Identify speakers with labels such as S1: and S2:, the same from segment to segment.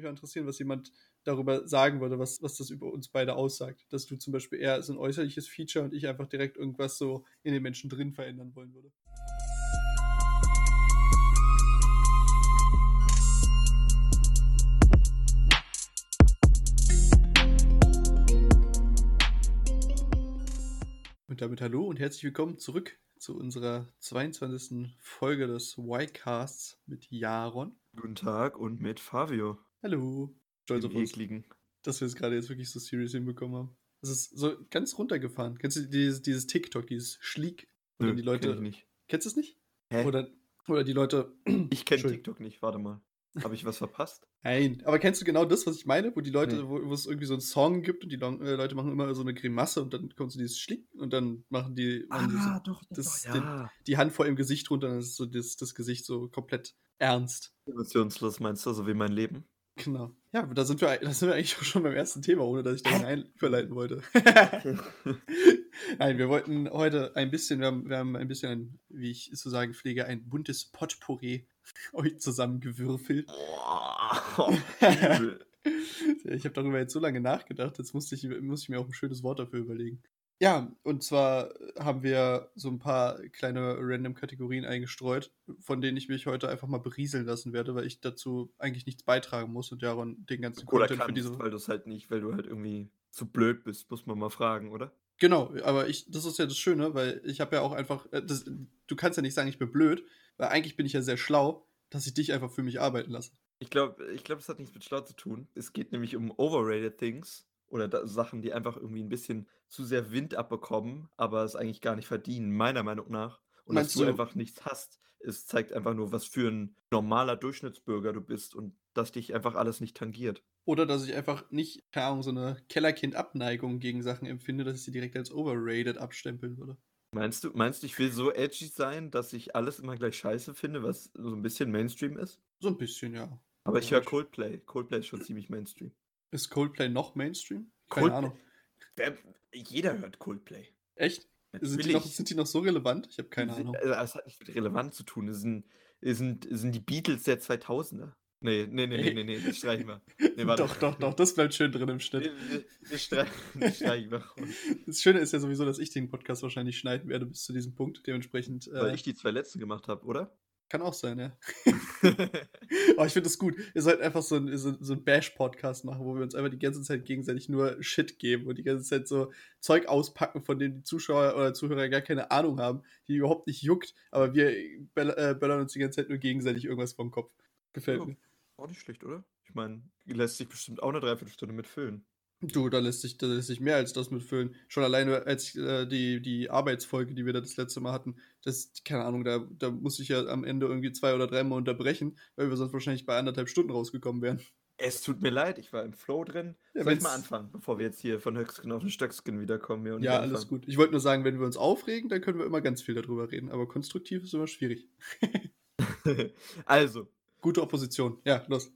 S1: mich mal interessieren, was jemand darüber sagen würde, was, was das über uns beide aussagt. Dass du zum Beispiel eher so ein äußerliches Feature und ich einfach direkt irgendwas so in den Menschen drin verändern wollen würde. Und damit hallo und herzlich willkommen zurück zu unserer 22. Folge des Y-Casts mit Jaron.
S2: Guten Tag und mit Fabio.
S1: Hallo. Stolz auf uns,
S2: Ekligen.
S1: dass wir es gerade jetzt wirklich so serious hinbekommen haben. Das ist so ganz runtergefahren. Kennst du dieses, dieses TikTok, dieses Schlieg? Oder
S2: Nö,
S1: die Leute.
S2: kenn ich nicht.
S1: Kennst du es nicht?
S2: Hä?
S1: Oder, oder die Leute.
S2: ich kenne. TikTok nicht, warte mal. Habe ich was verpasst?
S1: Nein, aber kennst du genau das, was ich meine? Wo die Leute,
S2: Nee.
S1: wo, wo es irgendwie so einen Song gibt und die äh, Leute machen immer so eine Grimasse und dann kommt so dieses Schlick und dann machen die, machen die, so,
S2: Ah, doch,
S1: das-
S2: ja.
S1: die Hand vor ihrem Gesicht runter und dann ist so das, das Gesicht so komplett ernst.
S2: Emotionslos meinst du, so wie mein Leben?
S1: Genau. Ja, da sind wir, da sind wir eigentlich auch schon beim ersten Thema, ohne dass ich da überleiten wollte. Nein, wir wollten heute ein bisschen, wir haben, wir haben ein bisschen, ein, wie ich es zu sagen pflege, ein buntes Potpourri euch zusammengewürfelt. Ich habe darüber jetzt so lange nachgedacht, jetzt musste ich, muss ich mir auch ein schönes Wort dafür überlegen. Ja, und zwar haben wir so ein paar kleine random Kategorien eingestreut, von denen ich mich heute einfach mal berieseln lassen werde, weil ich dazu eigentlich nichts beitragen muss und Jaron den ganzen
S2: Oder
S1: Content für
S2: kannst,
S1: diese.
S2: weil du es halt nicht, weil du halt irgendwie zu blöd bist, muss man mal fragen, oder?
S1: Genau, aber ich, das ist ja das Schöne, weil ich habe ja auch einfach, äh, das, du kannst ja nicht sagen, ich bin blöd, weil eigentlich bin ich ja sehr schlau, dass ich dich einfach für mich arbeiten lasse.
S2: Ich glaube, ich glaub, es hat nichts mit schlau zu tun. Es geht nämlich um overrated things oder da, Sachen, die einfach irgendwie ein bisschen zu sehr Wind abbekommen, aber es eigentlich gar nicht verdienen, meiner Meinung nach. Und
S1: Meinst
S2: dass du
S1: du-
S2: einfach nichts hast. Es zeigt einfach nur, was für ein normaler Durchschnittsbürger du bist und dass dich einfach alles nicht tangiert.
S1: Oder dass ich einfach nicht, keine Ahnung, so eine Kellerkind-Abneigung gegen Sachen empfinde, dass ich sie direkt als overrated abstempeln würde.
S2: Meinst du, meinst du, ich will so edgy sein, dass ich alles immer gleich scheiße finde, was so ein bisschen Mainstream ist?
S1: So ein bisschen, ja.
S2: Aber ich höre Coldplay. Coldplay ist schon ziemlich Mainstream.
S1: Ist Coldplay noch Mainstream? Keine
S2: Coldplay-
S1: Ahnung.
S2: Wer, jeder hört Coldplay.
S1: Echt? Sind die, noch, sind die noch so relevant? Ich habe keine
S2: Sie-
S1: Ahnung.
S2: Also, das hat nicht mit relevant zu tun. Es sind, es sind, es sind die Beatles der 2000er. Nee, nee, nee, nee, nee, nee, das streichen wir. Nee,
S1: doch, doch, doch, das bleibt schön drin im
S2: Nee,
S1: Schnitt.
S2: nee, Das streichen wir.
S1: Das Schöne ist ja sowieso, dass ich den Podcast wahrscheinlich schneiden werde bis zu diesem Punkt. Dementsprechend
S2: Weil
S1: äh,
S2: ich die zwei letzten gemacht habe, oder?
S1: Kann auch sein, ja. Aber ich finde das gut. Ihr sollt einfach so ein, so, so ein Bash-Podcast machen, wo wir uns einfach die ganze Zeit gegenseitig nur Shit geben und die ganze Zeit so Zeug auspacken, von dem die Zuschauer oder Zuhörer gar keine Ahnung haben, die überhaupt nicht juckt, aber wir äh, böllern uns die ganze Zeit nur gegenseitig irgendwas vom Kopf. Gefällt
S2: Ja.
S1: mir.
S2: Auch nicht schlecht, oder? Ich meine, lässt sich bestimmt auch eine Dreiviertelstunde mitfüllen.
S1: Du, da lässt sich, da lässt sich mehr als das mitfüllen. Schon alleine als äh, die, die Arbeitsfolge, die wir da das letzte Mal hatten, das, keine Ahnung, da, da muss ich ja am Ende irgendwie zwei oder dreimal unterbrechen, weil wir sonst wahrscheinlich bei anderthalb Stunden rausgekommen wären.
S2: Es tut mir leid, ich war im Flow drin.
S1: Ja,
S2: Soll ich mal anfangen, bevor wir jetzt hier von Höchsken auf den Stöcksken wiederkommen? Ja, und
S1: Ja, alles gut. Ich wollte nur sagen, wenn wir uns aufregen, dann können wir immer ganz viel darüber reden, aber konstruktiv ist immer schwierig.
S2: also,
S1: Gute Opposition. Ja, los.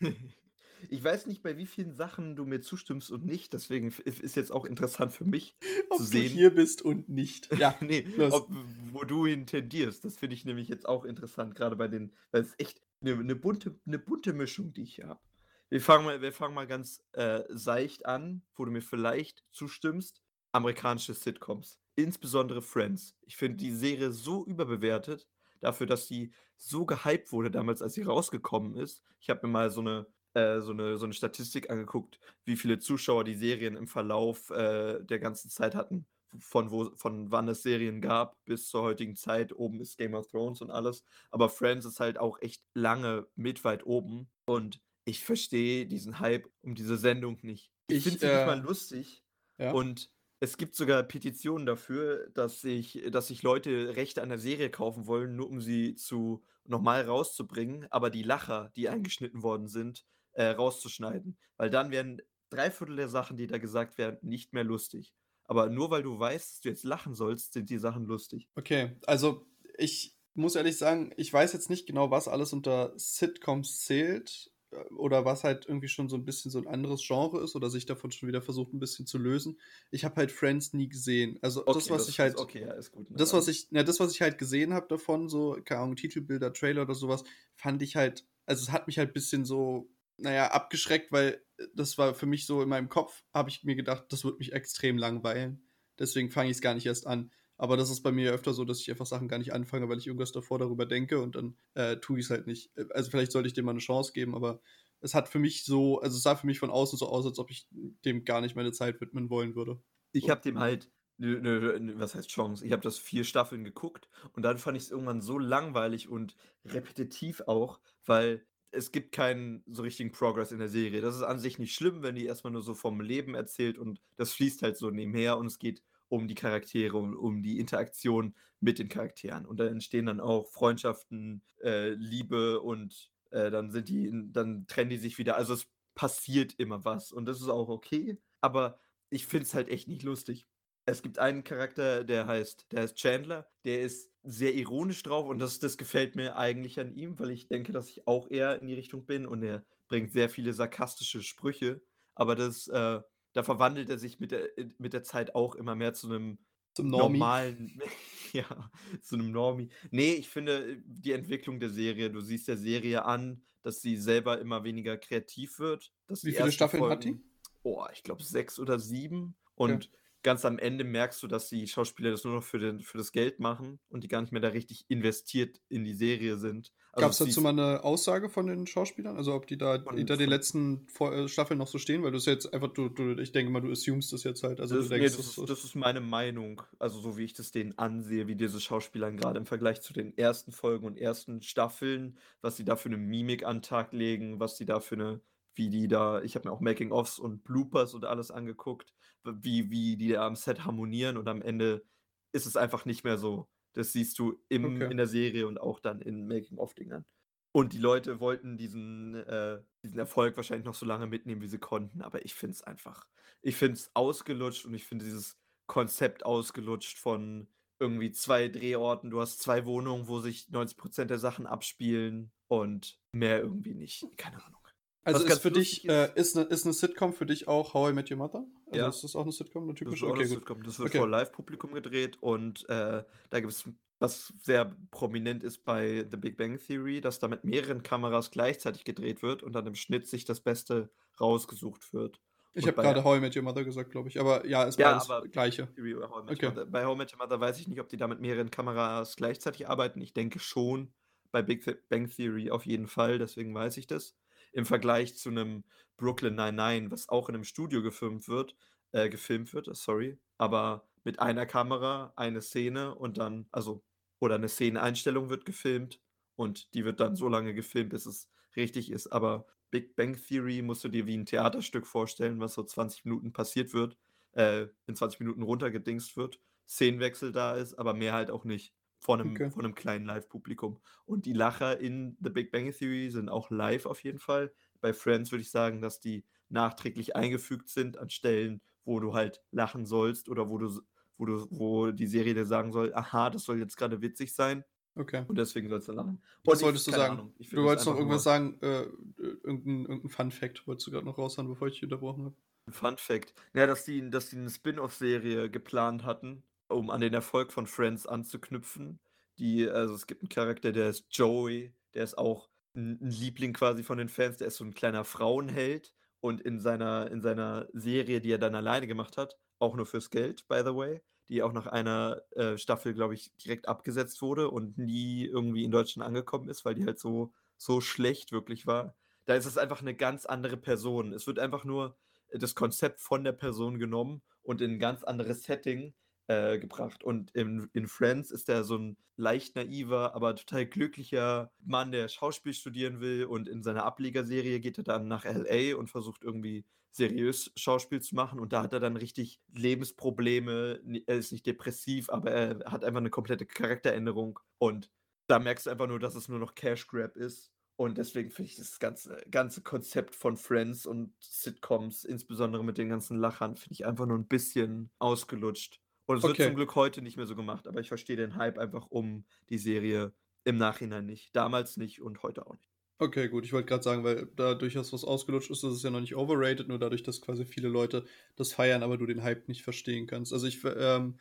S2: ich weiß nicht, bei wie vielen Sachen du mir zustimmst und nicht, deswegen ist jetzt auch interessant für mich
S1: Ob
S2: zu
S1: du
S2: sehen.
S1: hier bist und nicht. Ja,
S2: nee, ob, wo du hin tendierst. Das finde ich nämlich jetzt auch interessant, gerade bei den, weil es echt eine, eine, bunte, eine bunte Mischung, die ich hier habe. Wir fangen mal, wir fangen mal ganz äh, seicht an, wo du mir vielleicht zustimmst. Amerikanische Sitcoms, insbesondere Friends. Ich finde die Serie so überbewertet, dafür, dass sie so gehypt wurde damals, als sie rausgekommen ist. Ich habe mir mal so eine, äh, so, eine, so eine Statistik angeguckt, wie viele Zuschauer die Serien im Verlauf äh, der ganzen Zeit hatten von, wo, von wann es Serien gab bis zur heutigen Zeit. Oben ist Game of Thrones und alles. Aber Friends ist halt auch echt lange mit weit oben. Und ich verstehe diesen Hype um diese Sendung nicht. Ich,
S1: Ich,
S2: finde sie
S1: äh,
S2: nicht mal lustig.
S1: ja.
S2: Und es gibt sogar Petitionen dafür, dass sich, dass sich Leute Rechte an der Serie kaufen wollen, nur um sie zu nochmal rauszubringen, aber die Lacher, die eingeschnitten worden sind, äh, rauszuschneiden. Weil dann werden drei Viertel der Sachen, die da gesagt werden, nicht mehr lustig. Aber nur weil du weißt, dass du jetzt lachen sollst, sind die Sachen lustig.
S1: Okay, also ich muss ehrlich sagen, ich weiß jetzt nicht genau, was alles unter Sitcoms zählt äh, oder was halt irgendwie schon so ein bisschen so ein anderes Genre ist oder sich davon schon wieder versucht ein bisschen zu lösen. Ich habe halt Friends nie gesehen. Also das, was ich halt,
S2: okay, ja, ist gut. ne?
S1: das, was ich, na, das, was ich halt gesehen habe davon, so, keine Ahnung, Titelbilder, Trailer oder sowas, fand ich halt, also es hat mich halt ein bisschen so naja, abgeschreckt, weil äh, das war für mich so in meinem Kopf, habe ich mir gedacht, das wird mich extrem langweilen. Deswegen fange ich es gar nicht erst an. Aber das ist bei mir öfter so, dass ich einfach Sachen gar nicht anfange, weil ich irgendwas davor darüber denke und dann äh, tue ich es halt nicht. Äh, also vielleicht sollte ich dem mal eine Chance geben, aber es hat für mich so, also es sah für mich von außen so aus, als ob ich dem gar nicht meine Zeit widmen wollen würde.
S2: Ich habe dem halt, ne, ne, was heißt Chance? Ich habe das vier Staffeln geguckt und dann fand ich es irgendwann so langweilig und repetitiv auch, weil es gibt keinen so richtigen Progress in der Serie. Das ist an sich nicht schlimm, wenn die erstmal nur so vom Leben erzählt und das fließt halt so nebenher und es geht um die Charaktere, um, um die Interaktion mit den Charakteren. Und da entstehen dann auch Freundschaften, äh, Liebe und äh, dann sind die, dann trennen die sich wieder. Also es passiert immer was und das ist auch okay. Aber ich finde es halt echt nicht lustig. Es gibt einen Charakter, der heißt, der heißt Chandler, der ist sehr ironisch drauf und das, das gefällt mir eigentlich an ihm, weil ich denke, dass ich auch eher in die Richtung bin und er bringt sehr viele sarkastische Sprüche. Aber das, äh, da verwandelt er sich mit der, mit der Zeit auch immer mehr zu einem
S1: Zum Normie.
S2: normalen, ja, zu einem Normie. Nee, ich finde die Entwicklung der Serie, du siehst der Serie an, dass sie selber immer weniger kreativ wird.
S1: Wie viele Staffeln hat
S2: Folgen,
S1: die?
S2: oh, ich glaube sechs oder sieben. Und ganz am Ende merkst du, dass die Schauspieler das nur noch für, den, für das Geld machen und die gar nicht mehr da richtig investiert in die Serie sind. Also
S1: Gab es dazu mal eine Aussage von den Schauspielern? Also ob die da hinter den letzten äh, Staffeln noch so stehen? Weil du es jetzt einfach, du, du, ich denke mal, du assumest das jetzt halt. Also
S2: das,
S1: du
S2: nee,
S1: denkst,
S2: das,
S1: das,
S2: ist, das ist meine Meinung. Also so wie ich das denen ansehe, wie diese Schauspieler gerade im Vergleich zu den ersten Folgen und ersten Staffeln, was sie da für eine Mimik an den Tag legen, was sie da für eine, wie die da, ich habe mir auch Making-ofs und Bloopers und alles angeguckt, wie, wie die da am Set harmonieren und am Ende ist es einfach nicht mehr so. Das siehst du im,
S1: Okay.
S2: in der Serie und auch dann in Making-of-Dingern. Und die Leute wollten diesen, äh, diesen Erfolg wahrscheinlich noch so lange mitnehmen, wie sie konnten. Aber ich finde es einfach, ich finde es ausgelutscht und ich finde dieses Konzept ausgelutscht von irgendwie zwei Drehorten. Du hast zwei Wohnungen, wo sich 90% der Sachen abspielen und mehr irgendwie nicht. Keine Ahnung.
S1: Also ist für dich,
S2: lustig
S1: äh, ist, eine, ist eine Sitcom für dich auch How I Met Your Mother? Also
S2: Ja.
S1: ist das auch eine Sitcom, eine
S2: Das,
S1: typische?
S2: ist auch
S1: Okay,
S2: eine. Sitcom. das wird
S1: Okay.
S2: vor Live-Publikum gedreht und äh, da gibt es, was sehr prominent ist bei The Big Bang Theory, dass da mit mehreren Kameras gleichzeitig gedreht wird und dann im Schnitt sich das Beste rausgesucht wird.
S1: Ich habe gerade How I Met Your Mother gesagt, glaube ich. Aber ja, ist
S2: Ja,
S1: beides
S2: aber-
S1: gleiche.
S2: How
S1: Okay.
S2: Bei How I Met Your Mother weiß ich nicht, ob die da mit mehreren Kameras gleichzeitig arbeiten. Ich denke schon. Bei Big Bang Theory auf jeden Fall, deswegen weiß ich das. Im Vergleich zu einem Brooklyn Nine-Nine, was auch in einem Studio gefilmt wird, äh, gefilmt wird, sorry, aber mit einer Kamera, eine Szene und dann, also, oder eine Szeneneinstellung wird gefilmt und die wird dann so lange gefilmt, bis es richtig ist. Aber Big Bang Theory musst du dir wie ein Theaterstück vorstellen, was so 20 Minuten passiert wird, äh, in 20 Minuten runtergedingst wird, Szenenwechsel da ist, aber mehr halt auch nicht. Von einem,
S1: Okay.
S2: von einem kleinen Live-Publikum. Und die Lacher in The Big Bang Theory sind auch live auf jeden Fall. Bei Friends würde ich sagen, dass die nachträglich eingefügt sind an Stellen, wo du halt lachen sollst oder wo du, wo du, wo die Serie dir sagen soll, aha, das soll jetzt gerade witzig sein
S1: Okay.
S2: und deswegen sollst du lachen.
S1: Was
S2: ich-
S1: wolltest du sagen?
S2: Ahnung,
S1: du wolltest noch irgendwas sagen, äh, irgendein, irgendein Fun-Fact wolltest du gerade noch raushauen, bevor ich dich unterbrochen habe.
S2: Fun Fact. Ja, dass die, dass die eine Spin-off-Serie geplant hatten, um an den Erfolg von Friends anzuknüpfen. Die, also es gibt einen Charakter, der ist Joey, der ist auch ein, Liebling quasi von den Fans, der ist so ein kleiner Frauenheld und in seiner, in seiner Serie, die er dann alleine gemacht hat, auch nur fürs Geld, by the way, die auch nach einer äh, Staffel, glaube ich, direkt abgesetzt wurde und nie irgendwie in Deutschland angekommen ist, weil die halt so, so schlecht wirklich war. Da ist es einfach eine ganz andere Person. Es wird einfach nur das Konzept von der Person genommen und in ein ganz anderes Setting äh, gebracht. Und in, in Friends ist er so ein leicht naiver, aber total glücklicher Mann, der Schauspiel studieren will. Und in seiner Ablegerserie geht er dann nach LA und versucht irgendwie seriös Schauspiel zu machen. Und da hat er dann richtig Lebensprobleme. Er ist nicht depressiv, aber er hat einfach eine komplette Charakteränderung. Und da merkst du einfach nur, dass es nur noch Cash Grab ist. Und deswegen finde ich das ganze, ganze Konzept von Friends und Sitcoms, insbesondere mit den ganzen Lachern, finde ich einfach nur ein bisschen ausgelutscht. Und es
S1: Okay.
S2: wird zum Glück heute nicht mehr so gemacht, aber ich verstehe den Hype einfach um die Serie im Nachhinein nicht. Damals nicht und heute auch nicht.
S1: Okay, gut. Ich wollte gerade sagen, weil da durchaus was ausgelutscht ist, das ist ja noch nicht overrated, nur dadurch, dass quasi viele Leute das feiern, aber du den Hype nicht verstehen kannst. Also ich, ähm,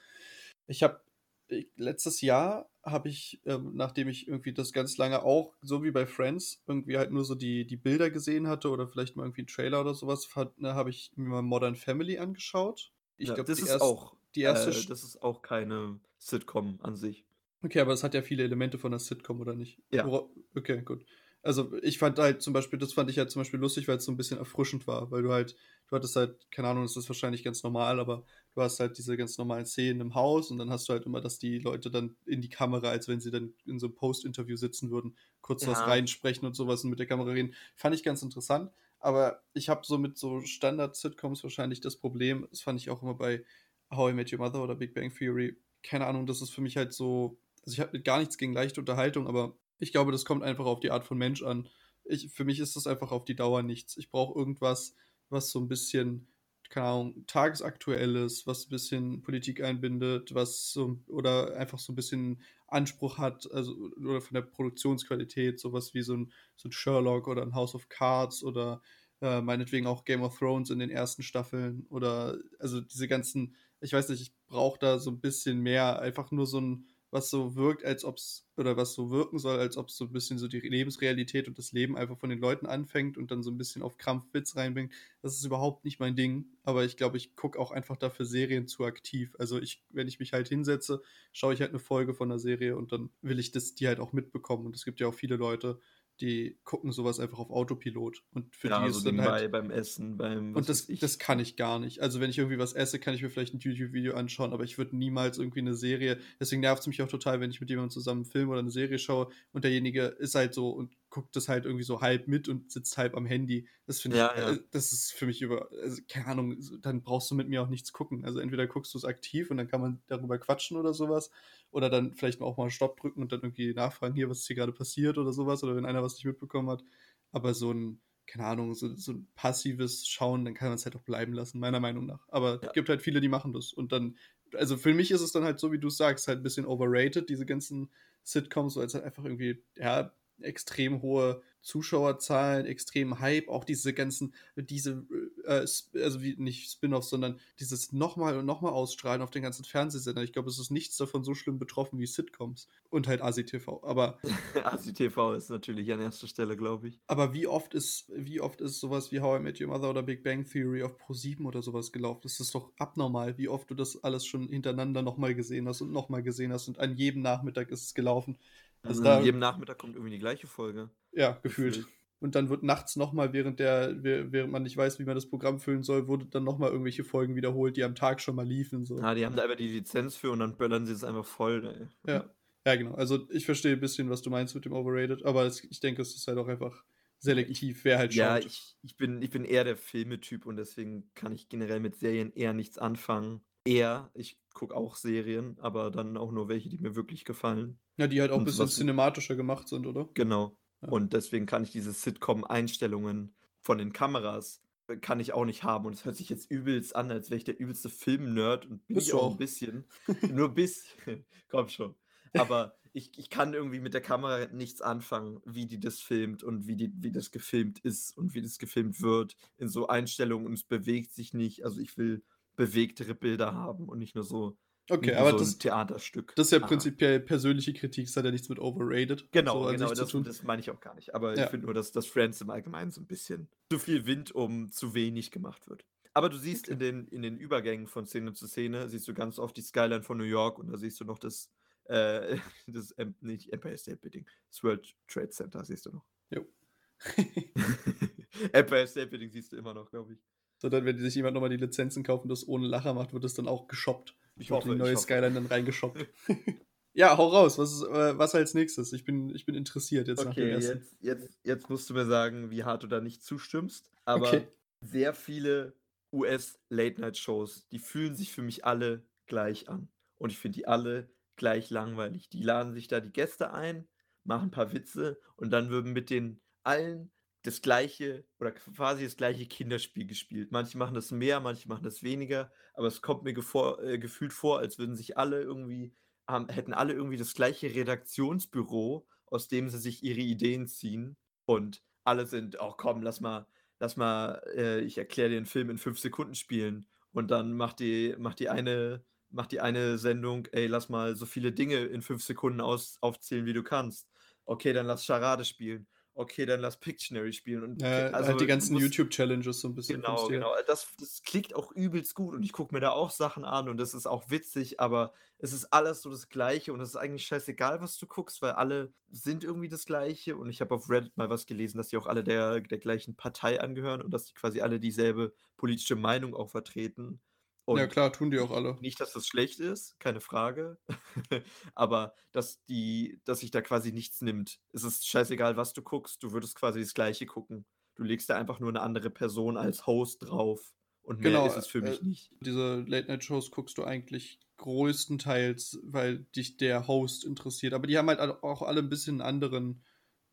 S1: ich habe letztes Jahr habe ich, ähm, nachdem ich irgendwie das ganz lange auch, so wie bei Friends, irgendwie halt nur so die, die Bilder gesehen hatte oder vielleicht mal irgendwie einen Trailer oder sowas, ne, habe ich mir mal Modern Family angeschaut. Ich
S2: Ja,
S1: glaube,
S2: das ist
S1: erst,
S2: auch,
S1: die erste.
S2: äh, das ist auch keine Sitcom an sich.
S1: Okay, aber es hat ja viele Elemente von der Sitcom, oder nicht?
S2: Ja.
S1: Okay, gut. Also ich fand halt zum Beispiel, das fand ich halt zum Beispiel lustig, weil es so ein bisschen erfrischend war, weil du halt, du hattest halt, keine Ahnung, das ist wahrscheinlich ganz normal, aber du hast halt diese ganz normalen Szenen im Haus und dann hast du halt immer, dass die Leute dann in die Kamera, als wenn sie dann in so einem Post-Interview sitzen würden, kurz was
S2: Ja.
S1: reinsprechen und sowas und mit der Kamera reden. Fand ich ganz interessant, aber ich habe so mit so Standard-Sitcoms wahrscheinlich das Problem, das fand ich auch immer bei How I Met Your Mother oder Big Bang Theory, keine Ahnung, das ist für mich halt so, also ich habe gar nichts gegen leichte Unterhaltung, aber ich glaube, das kommt einfach auf die Art von Mensch an. Ich, für mich ist das einfach auf die Dauer nichts. Ich brauche irgendwas, was so ein bisschen, keine Ahnung, tagesaktuelles, was ein bisschen Politik einbindet, was so, oder einfach so ein bisschen Anspruch hat, also oder von der Produktionsqualität, sowas wie so ein, so ein Sherlock oder ein House of Cards oder äh, meinetwegen auch Game of Thrones in den ersten Staffeln oder also diese ganzen, ich weiß nicht, ich brauche da so ein bisschen mehr, einfach nur so ein, was so wirkt, als ob es, oder was so wirken soll, als ob es so ein bisschen so die Lebensrealität und das Leben einfach von den Leuten anfängt und dann so ein bisschen auf Krampf Witz reinbringt. Das ist überhaupt nicht mein Ding, aber ich glaube, ich gucke auch einfach dafür Serien zu aktiv. Also ich, wenn ich mich halt hinsetze, schaue ich halt eine Folge von der Serie und dann will ich das, die halt auch mitbekommen. Und es gibt ja auch viele Leute, die gucken sowas einfach auf Autopilot. Und für
S2: Ja,
S1: die
S2: so
S1: ist dann halt.
S2: beim Essen, beim
S1: Und das, das kann ich gar nicht. Also, wenn ich irgendwie was esse, kann ich mir vielleicht ein YouTube-Video anschauen, aber ich würde niemals irgendwie eine Serie. Deswegen nervt es mich auch total, wenn ich mit jemandem zusammen einen Film oder eine Serie schaue und derjenige ist halt so und guckt das halt irgendwie so halb mit und sitzt halb am Handy. Das finde ich,
S2: Ja, ja.
S1: äh, das ist für mich über, also, keine Ahnung, dann brauchst du mit mir auch nichts gucken. Also, entweder guckst du es aktiv und dann kann man darüber quatschen oder sowas. Oder dann vielleicht auch mal Stopp drücken und dann irgendwie nachfragen, hier, was ist hier gerade passiert oder sowas. Oder wenn einer was nicht mitbekommen hat. Aber so ein, keine Ahnung, so, so ein passives Schauen, dann kann man es halt auch bleiben lassen, meiner Meinung nach. Aber es
S2: Ja.
S1: gibt halt viele, die machen das. Und dann, also für mich ist es dann halt so, wie du sagst, halt ein bisschen overrated, diese ganzen Sitcoms, so als halt einfach irgendwie, ja, extrem hohe Zuschauerzahlen, extrem Hype, auch diese ganzen, diese, äh, Sp- also wie nicht Spin-offs, sondern dieses nochmal und nochmal ausstrahlen auf den ganzen Fernsehsendern. Ich glaube, es ist nichts davon so schlimm betroffen wie Sitcoms und halt ASI-TV. Aber
S2: ASI TV ist natürlich an erster Stelle, glaube ich.
S1: aber wie oft ist, wie oft ist sowas wie How I Met Your Mother oder Big Bang Theory auf Pro7 oder sowas gelaufen? Das ist doch abnormal, wie oft du das alles schon hintereinander nochmal gesehen hast und nochmal gesehen hast und an jedem Nachmittag ist es gelaufen. Also
S2: Also
S1: da,
S2: an jedem Nachmittag kommt irgendwie die gleiche Folge.
S1: ja, gefühlt.
S2: gefühlt.
S1: Und dann wird nachts nochmal, während der, wäh- während man nicht weiß, wie man das Programm füllen soll, wurde dann nochmal irgendwelche Folgen wiederholt, die am Tag schon mal liefen. So.
S2: Ah, die haben da einfach die Lizenz für und dann böllern sie es einfach voll. Ey.
S1: Ja. Ja, genau. Also ich verstehe ein bisschen, was du meinst mit dem Overrated, aber es, ich denke, es ist halt auch einfach selektiv, wer halt
S2: Ja,
S1: schaut.
S2: ich, ich, bin, ich bin eher der Filmetyp und deswegen kann ich generell mit Serien eher nichts anfangen. Eher, ich gucke auch Serien, aber dann auch nur welche, die mir wirklich gefallen.
S1: Ja, die halt auch ein bisschen cinematischer gemacht sind, oder?
S2: Genau.
S1: Ja.
S2: Und deswegen kann ich diese Sitcom-Einstellungen von den Kameras äh, kann ich auch nicht haben. Und es hört sich jetzt übelst an, als wäre ich der übelste Film-Nerd und bin ich auch. ein bisschen. Nur ein bisschen. Komm schon. Aber ich, ich kann irgendwie mit der Kamera nichts anfangen, wie die das filmt und wie, die, wie das gefilmt ist und wie das gefilmt wird in so Einstellungen und es bewegt sich nicht. Also ich will bewegtere Bilder haben und nicht nur so,
S1: Okay, aber
S2: so
S1: das,
S2: Theaterstück.
S1: das ist ja
S2: Ah.
S1: prinzipiell persönliche Kritik, das hat ja nichts mit overrated
S2: Genau,
S1: so
S2: genau, das, das meine ich auch gar nicht. Aber
S1: Ja.
S2: ich finde nur, dass das Friends im Allgemeinen so ein bisschen zu viel Wind um zu wenig gemacht wird. Aber du siehst
S1: Okay.
S2: in, den, in den Übergängen von Szene zu Szene, siehst du ganz oft die Skyline von New York und da siehst du noch das, äh, das nicht Empire State Building, das World Trade Center siehst du noch.
S1: Jo.
S2: Empire State Building siehst du immer noch, glaube ich.
S1: Sondern wenn sich jemand nochmal die Lizenzen kauft und das ohne Lacher macht, wird das dann auch geshoppt.
S2: Ich hoffe,
S1: die neue
S2: hoffe.
S1: Skyline dann reingeshoppt. ja, hau raus. Was, ist, äh, was als nächstes? Ich bin, ich bin interessiert jetzt nach dem
S2: Okay, jetzt, jetzt, jetzt musst du mir sagen, wie hart du da nicht zustimmst. Aber
S1: Okay.
S2: sehr viele US-Late-Night-Shows, die fühlen sich für mich alle gleich an. Und ich finde die alle gleich langweilig. Die laden sich da die Gäste ein, machen ein paar Witze und dann wird mit den allen das gleiche oder quasi das gleiche Kinderspiel gespielt. Manche machen das mehr, manche machen das weniger, aber es kommt mir gevor, äh, gefühlt vor, als würden sich alle irgendwie, haben, hätten alle irgendwie das gleiche Redaktionsbüro, aus dem sie sich ihre Ideen ziehen und alle sind, ach komm, lass mal, lass mal, äh, ich erkläre dir einen Film in fünf Sekunden spielen und dann macht die, macht die eine macht die eine Sendung: „Ey, lass mal so viele Dinge in 5 Sekunden aus aufzählen, wie du kannst.“ Okay, dann lass Charade spielen. Okay, dann lass Pictionary spielen und
S1: Ja,
S2: also,
S1: halt die ganzen YouTube-Challenges so 'n bisschen
S2: Genau, genau. Das das klickt auch übelst gut und ich gucke mir da auch Sachen an und das ist auch witzig, aber es ist alles so das Gleiche und es ist eigentlich scheißegal, was du guckst, weil alle sind irgendwie das Gleiche und ich habe auf Reddit mal was gelesen, dass die auch alle der der gleichen Partei angehören und dass die quasi alle dieselbe politische Meinung auch vertreten.
S1: Ja
S2: Und
S1: klar, tun die auch alle.
S2: nicht, dass das schlecht ist, keine Frage, aber dass die dass sich da quasi nichts nimmt. Es ist scheißegal, was du guckst, du würdest quasi das Gleiche gucken. Du legst da einfach nur 'ne andere Person als Host drauf und mehr
S1: Genau,
S2: ist es für
S1: äh,
S2: mich nicht.
S1: diese Late-Night-Shows guckst du eigentlich größtenteils, weil dich der Host interessiert. Aber die haben halt auch alle 'n bisschen anderen,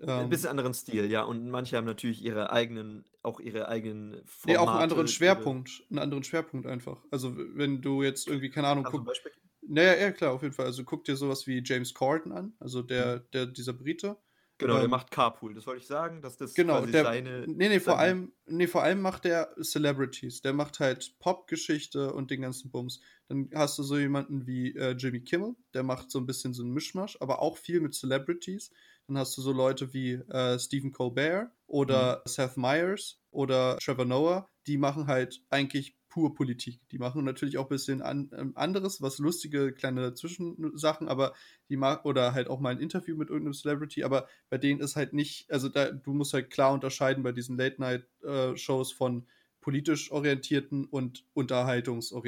S2: 'N
S1: ähm
S2: bisschen anderen Stil, ja, und manche haben natürlich ihre eigenen auch ihre eigenen
S1: Ne, auch 'n
S2: Formate,
S1: anderen Schwerpunkt 'n anderen Schwerpunkt einfach. Also, wenn du jetzt irgendwie, keine Ahnung,
S2: Kannst du 'n
S1: guck
S2: Beispiel geben?
S1: na ja, klar, auf jeden Fall. Also, guck dir so was wie James Corden an, also der
S2: Mhm.
S1: der dieser Brite.
S2: Genau, der
S1: Ähm
S2: macht Carpool, das wollte ich sagen, dass das
S1: Genau,
S2: quasi
S1: der
S2: seine
S1: ne, ne, vor
S2: seine
S1: allem ne, vor allem macht der Celebrities. Der macht halt Popgeschichte und den ganzen Bums. Dann hast du so jemanden wie, äh, Jimmy Kimmel, der macht so 'n bisschen so 'n Mischmasch, aber auch viel mit Celebrities. Dann hast du so Leute wie, äh, Stephen Colbert
S2: Mhm.
S1: oder Seth Meyers oder Trevor Noah, die machen halt eigentlich pur Politik. Die machen natürlich auch bisschen an ähm, anderes, was lustige kleine Zwischensachen, aber die ma oder halt auch mal 'n Interview mit irgend 'nem Celebrity, aber bei denen ist halt nicht also, da du musst halt klar unterscheiden bei diesen Late-Night, äh, von politisch orientierten und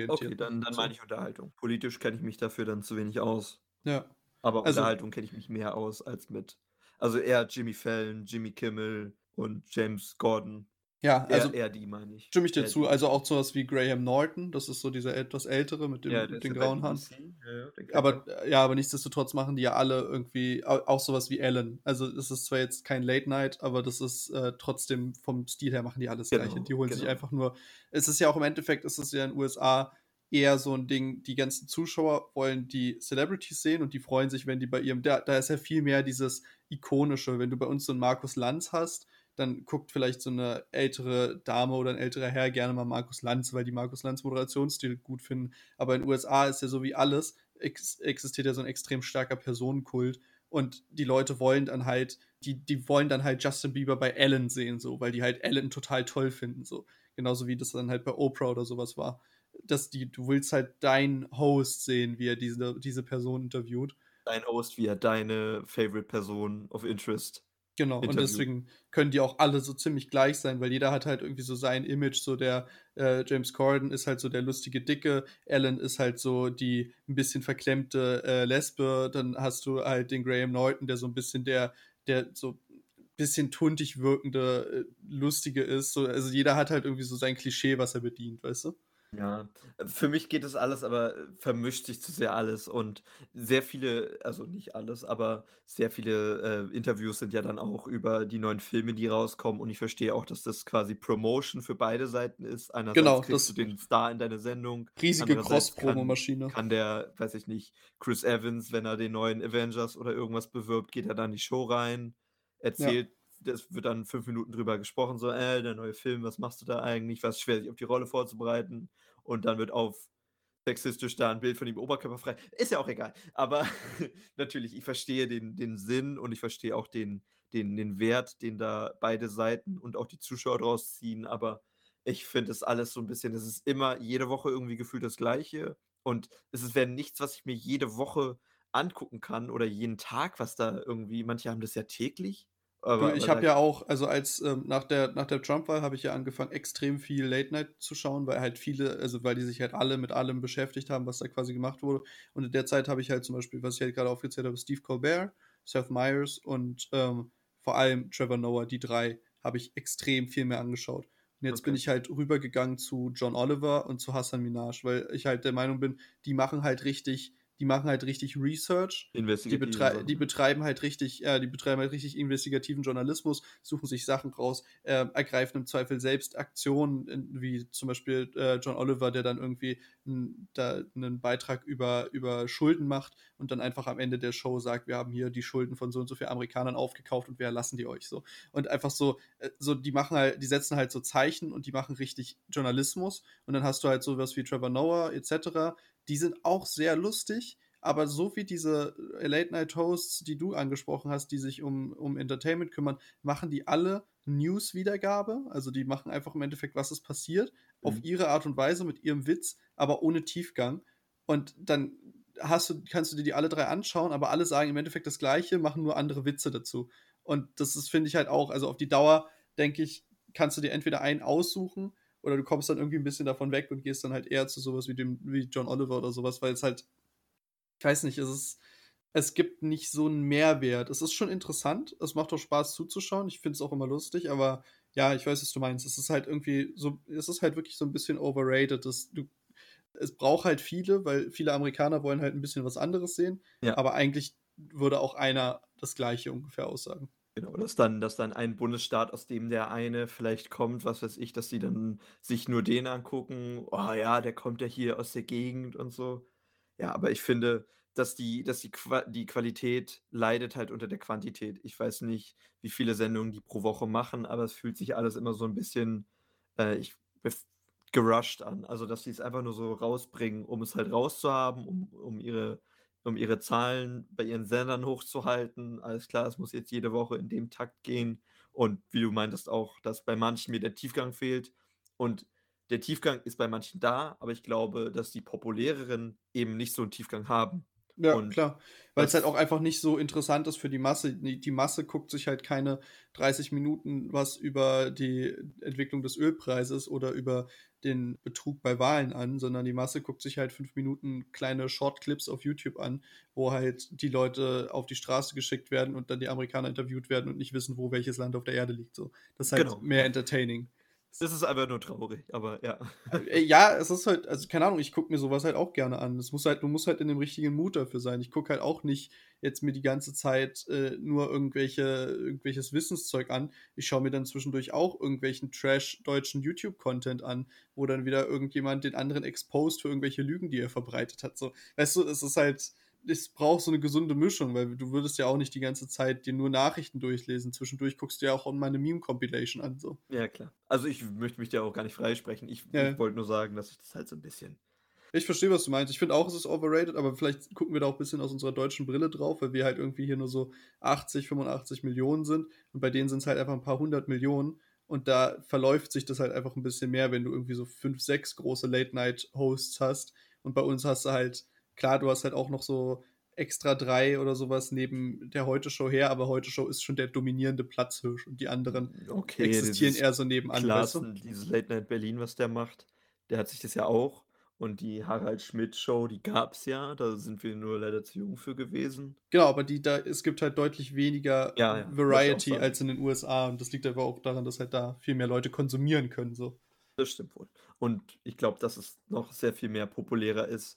S2: Okay,
S1: unterhaltungsorientierten,
S2: dann dann meine ich Unterhaltung. Politisch kenne ich mich dafür dann zu wenig aus.
S1: Ja.
S2: Aber
S1: Also
S2: Unterhaltung kenne ich mich mehr aus als mit also eher Jimmy Fallon, Jimmy Kimmel und James Corden.
S1: Ja, also
S2: Eher eher die meine ich.
S1: stimme ich dir
S2: Eher
S1: zu.
S2: die.
S1: Also, auch so was wie Graham Norton, das ist so dieser etwas Ältere mit
S2: Ja,
S1: dem
S2: der
S1: mit den
S2: ja
S1: grauen Haaren.
S2: Ja, ja, den
S1: Aber äh, ja, aber nichtsdestotrotz machen die ja alle irgendwie au auch so was wie Ellen. Also, es ist zwar jetzt kein Late Night, aber das ist, äh, trotzdem vom Stil her machen die alle das Gleiche. Die
S2: Genau,
S1: holen sich
S2: genau.
S1: einfach nur es ist ja auch im Endeffekt ist es ja in USA eher so 'n Ding, die ganzen Zuschauer wollen die Celebrities sehen und die freuen sich, wenn die bei ihrem da da ist ja viel mehr dieses Ikonische. Wenn du bei uns so 'n Markus Lanz hast, dann guckt vielleicht so 'ne ältere Dame oder 'n älterer Herr gerne mal Markus Lanz, weil die Markus Lanz Moderationsstil gut finden. Aber in USA ist ja so wie alles ex existiert ja so 'n extrem starker Personenkult und die Leute wollen dann halt die die wollen dann halt Justin Bieber bei Ellen sehen so, weil die halt Ellen total toll finden so. Genauso wie das dann halt bei Oprah oder so was war. Dass die du willst halt deinen Host sehen, wie er diese diese Person interviewt.
S2: Dein Host, wie er deine Favorite Person of Interest
S1: Genau, und
S2: interviewt.
S1: deswegen können die auch alle so ziemlich gleich sein, weil jeder hat halt irgendwie so sein Image, so der, äh, James Corden ist halt so der lustige Dicke, Ellen ist halt so die 'n bisschen verklemmte, äh, Lesbe. Dann hast du halt den Graham Norton, der so 'n bisschen der der so bisschen tuntig wirkende, äh, Lustige ist, so. Also, jeder hat halt irgendwie so sein Klischee, was er bedient, weißt du?
S2: Ja, für mich geht das alles aber vermischt sich zu sehr alles und sehr viele also, nicht alles, aber sehr viele, äh, Interviews sind ja dann auch über die neuen Filme, die rauskommen und ich verstehe auch, dass das quasi Promotion für beide Seiten ist. Einerseits
S1: Genau,
S2: kriegst du den Star in deine Sendung,
S1: riesige
S2: andererseits kann
S1: Cross-Promo-Maschine.
S2: kann der, weiß ich nicht, Chris Evans, wenn er den neuen Avengers oder irgendwas bewirbt, geht er da in die Show rein,
S1: Ja.
S2: Das wird dann 5 Minuten drüber gesprochen, so: „Äh, der neue Film, was machst du da eigentlich? War's schwer, sich auf die Rolle vorzubereiten?“ Und dann wird auf sexistisch da 'n Bild von ihm oberkörperfrei. Ist ja auch egal. Aber natürlich, ich verstehe den den Sinn und ich verstehe auch den den den Wert, den da beide Seiten und auch die Zuschauer draus ziehen, aber ich finde das alles so 'n bisschen es ist immer jede Woche irgendwie gefühlt das Gleiche und es wäre nichts, was ich mir jede Woche angucken kann oder jeden Tag, was da irgendwie manche haben das ja täglich, aber
S1: ich habe ja auch also, als, ähm nach der nach der Trump-Wahl habe ich ja angefangen, extrem viel Late Night zu schauen, weil halt viele also, weil die sich halt alle mit allem beschäftigt haben, was da quasi gemacht wurde. Und in der Zeit habe ich halt zum Beispiel, was ich halt grade aufgezählt habe, Steve Colbert, Seth Meyers und, ähm, vor allem Trevor Noah, die 3 habe ich extrem viel mehr angeschaut. Und jetzt bin
S2: Okay.
S1: ich halt rübergegangen zu John Oliver und zu Hasan Minhaj, weil ich halt der Meinung bin, die machen halt richtig die machen halt richtig Research. Die betrei die betreiben halt richtig ja, die betreiben halt richtig investigativen Journalismus, suchen sich Sachen raus, äh, ergreifen im Zweifel selbst Aktionen, wie zum Beispiel, äh, John Oliver, der dann irgendwie da 'nen Beitrag über über Schulden macht und dann einfach am Ende der Show sagt: „Wir haben hier die Schulden von so und so viel Amerikanern aufgekauft und wir erlassen die euch“, so. Und einfach so äh, so die machen halt die setzen halt so Zeichen und die machen richtig Journalismus. Und dann hast du halt so was wie Trevor Noah et cetera, die sind auch sehr lustig, aber so wie diese äh, Late-Night-Hosts, die du angesprochen hast, die sich um, um Entertainment kümmern, machen die alle News-Wiedergabe. Also die machen einfach im Endeffekt, was ist passiert, mhm. auf ihre Art und Weise mit ihrem Witz, aber ohne Tiefgang. Und dann hast du, kannst du dir die alle drei anschauen, aber alle sagen im Endeffekt das Gleiche, machen nur andere Witze dazu. Und das ist, finde ich halt auch, also auf die Dauer, denke ich, kannst du dir entweder einen aussuchen oder du kommst dann irgendwie ein bisschen davon weg und gehst dann halt eher zu sowas wie dem, wie John Oliver oder sowas, weil es halt, ich weiß nicht, es ist, es gibt nicht so einen Mehrwert. Es ist schon interessant, es macht auch Spaß zuzuschauen, ich finde es auch immer lustig, aber ja, ich weiß, was du meinst. Es ist halt irgendwie so, es ist halt wirklich so ein bisschen overrated. Das, du, es braucht halt viele, weil viele Amerikaner wollen halt ein bisschen was anderes sehen, ja. aber eigentlich würde auch einer das Gleiche ungefähr aussagen.
S2: Genau, dass dann, dass dann ein Bundesstaat, aus dem der eine vielleicht kommt, was weiß ich, dass die dann sich nur den angucken, oh ja, der kommt ja hier aus der Gegend und so. Ja, aber ich finde, dass die, dass die, Qua die Qualität leidet halt unter der Quantität. Ich weiß nicht, wie viele Sendungen die pro Woche machen, aber es fühlt sich alles immer so ein bisschen äh, ich, gerusht an. Also, dass sie es einfach nur so rausbringen, um es halt rauszuhaben, um, um ihre um ihre Zahlen bei ihren Sendern hochzuhalten. Alles klar, es muss jetzt jede Woche in dem Takt gehen. Und wie du meintest auch, dass bei manchen mir der Tiefgang fehlt. Und der Tiefgang ist bei manchen da, aber ich glaube, dass die populäreren eben nicht so einen Tiefgang haben.
S1: Ja, und klar. Weil es halt auch einfach nicht so interessant ist für die Masse. Die Masse guckt sich halt keine 30 Minuten was über die Entwicklung des Ölpreises oder über den Betrug bei Wahlen an, sondern die Masse guckt sich halt fünf Minuten kleine Shortclips auf YouTube an, wo halt die Leute auf die Straße geschickt werden und dann die Amerikaner interviewt werden und nicht wissen, wo welches Land auf der Erde liegt. So. Das ist halt genau. mehr entertaining.
S2: Das ist einfach nur traurig, aber ja.
S1: Äh, ja, es ist halt, also keine Ahnung, ich gucke mir sowas halt auch gerne an. Es muss halt, du musst halt in dem richtigen Mut dafür sein. Ich gucke halt auch nicht jetzt mir die ganze Zeit äh, nur irgendwelche, irgendwelches Wissenszeug an. Ich schaue mir dann zwischendurch auch irgendwelchen Trash-deutschen YouTube-Content an, wo dann wieder irgendjemand den anderen exposed für irgendwelche Lügen, die er verbreitet hat. So, weißt du, es ist halt, es braucht so eine gesunde Mischung, weil du würdest ja auch nicht die ganze Zeit dir nur Nachrichten durchlesen. Zwischendurch guckst du ja auch meine Meme-Compilation an. So.
S2: Ja, klar. Also ich möchte mich ja auch gar nicht freisprechen. Ich, ja. ich wollte nur sagen, dass ich das halt so ein bisschen.
S1: Ich verstehe, was du meinst. Ich finde auch, es ist overrated, aber vielleicht gucken wir da auch ein bisschen aus unserer deutschen Brille drauf, weil wir halt irgendwie hier nur so 80, 85 Millionen sind und bei denen sind es halt einfach ein paar hundert Millionen. Und da verläuft sich das halt einfach ein bisschen mehr, wenn du irgendwie so fünf, sechs große Late-Night-Hosts hast. Und bei uns hast du halt Klar, du hast halt auch noch so extra drei oder sowas neben der Heute-Show her, aber Heute-Show ist schon der dominierende Platzhirsch und die anderen okay, existieren eher so nebenan.
S2: Klassen, weißt du? Dieses Late Night Berlin, was der macht, der hat sich das ja auch. Und die Harald Schmidt-Show, die gab es ja, da sind wir nur leider zu jung für gewesen.
S1: Genau, aber die, da, es gibt halt deutlich weniger ja, ja, Variety als in den USA. Und das liegt aber auch daran, dass halt da viel mehr Leute konsumieren können. So.
S2: Das stimmt wohl. Und ich glaube, dass es noch sehr viel mehr populärer ist,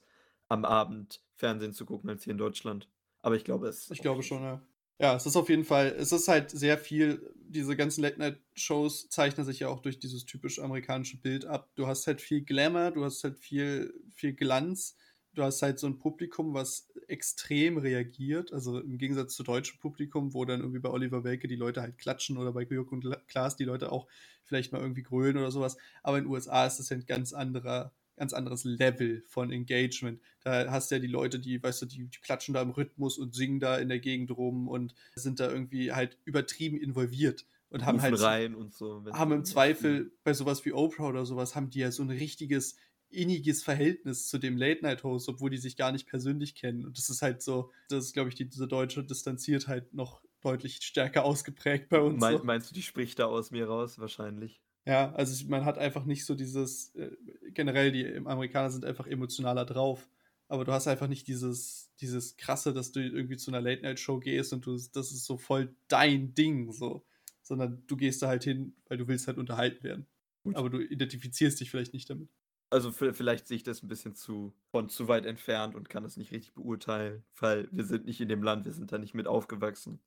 S2: am Abend Fernsehen zu gucken als hier in Deutschland. Aber ich glaube es.
S1: Ich glaube schon, ja. Ja, es ist auf jeden Fall, es ist halt sehr viel, diese ganzen Late-Night-Shows zeichnen sich ja auch durch dieses typisch amerikanische Bild ab. Du hast halt viel Glamour, du hast halt viel, viel Glanz, du hast halt so ein Publikum, was extrem reagiert, also im Gegensatz zu deutschem Publikum, wo dann irgendwie bei Oliver Welke die Leute halt klatschen oder bei Jörg und Klaas die Leute auch vielleicht mal irgendwie grölen oder sowas. Aber in den USA ist das ja ein ganz anderer ganz anderes Level von Engagement. Da hast du ja die Leute, die, weißt du, die, die, klatschen da im Rhythmus und singen da in der Gegend rum und sind da irgendwie halt übertrieben involviert und haben halt
S2: rein und so.
S1: Haben im Zweifel bei sowas wie Oprah oder sowas haben die ja so ein richtiges inniges Verhältnis zu dem Late-Night-Host, obwohl die sich gar nicht persönlich kennen. Und das ist halt so, das ist, glaube ich, die, diese deutsche Distanziertheit noch deutlich stärker ausgeprägt bei uns.
S2: Mein, so. Meinst du, die spricht da aus mir raus? Wahrscheinlich.
S1: Ja, also man hat einfach nicht so dieses, äh, generell die Amerikaner sind einfach emotionaler drauf, aber du hast einfach nicht dieses, dieses krasse, dass du irgendwie zu einer Late-Night-Show gehst und du, das ist so voll dein Ding, so. Sondern du gehst da halt hin, weil du willst halt unterhalten werden. Gut. Aber du identifizierst dich vielleicht nicht damit.
S2: Also vielleicht sehe ich das ein bisschen zu von zu weit entfernt und kann das nicht richtig beurteilen, weil wir sind nicht in dem Land, wir sind da nicht mit aufgewachsen.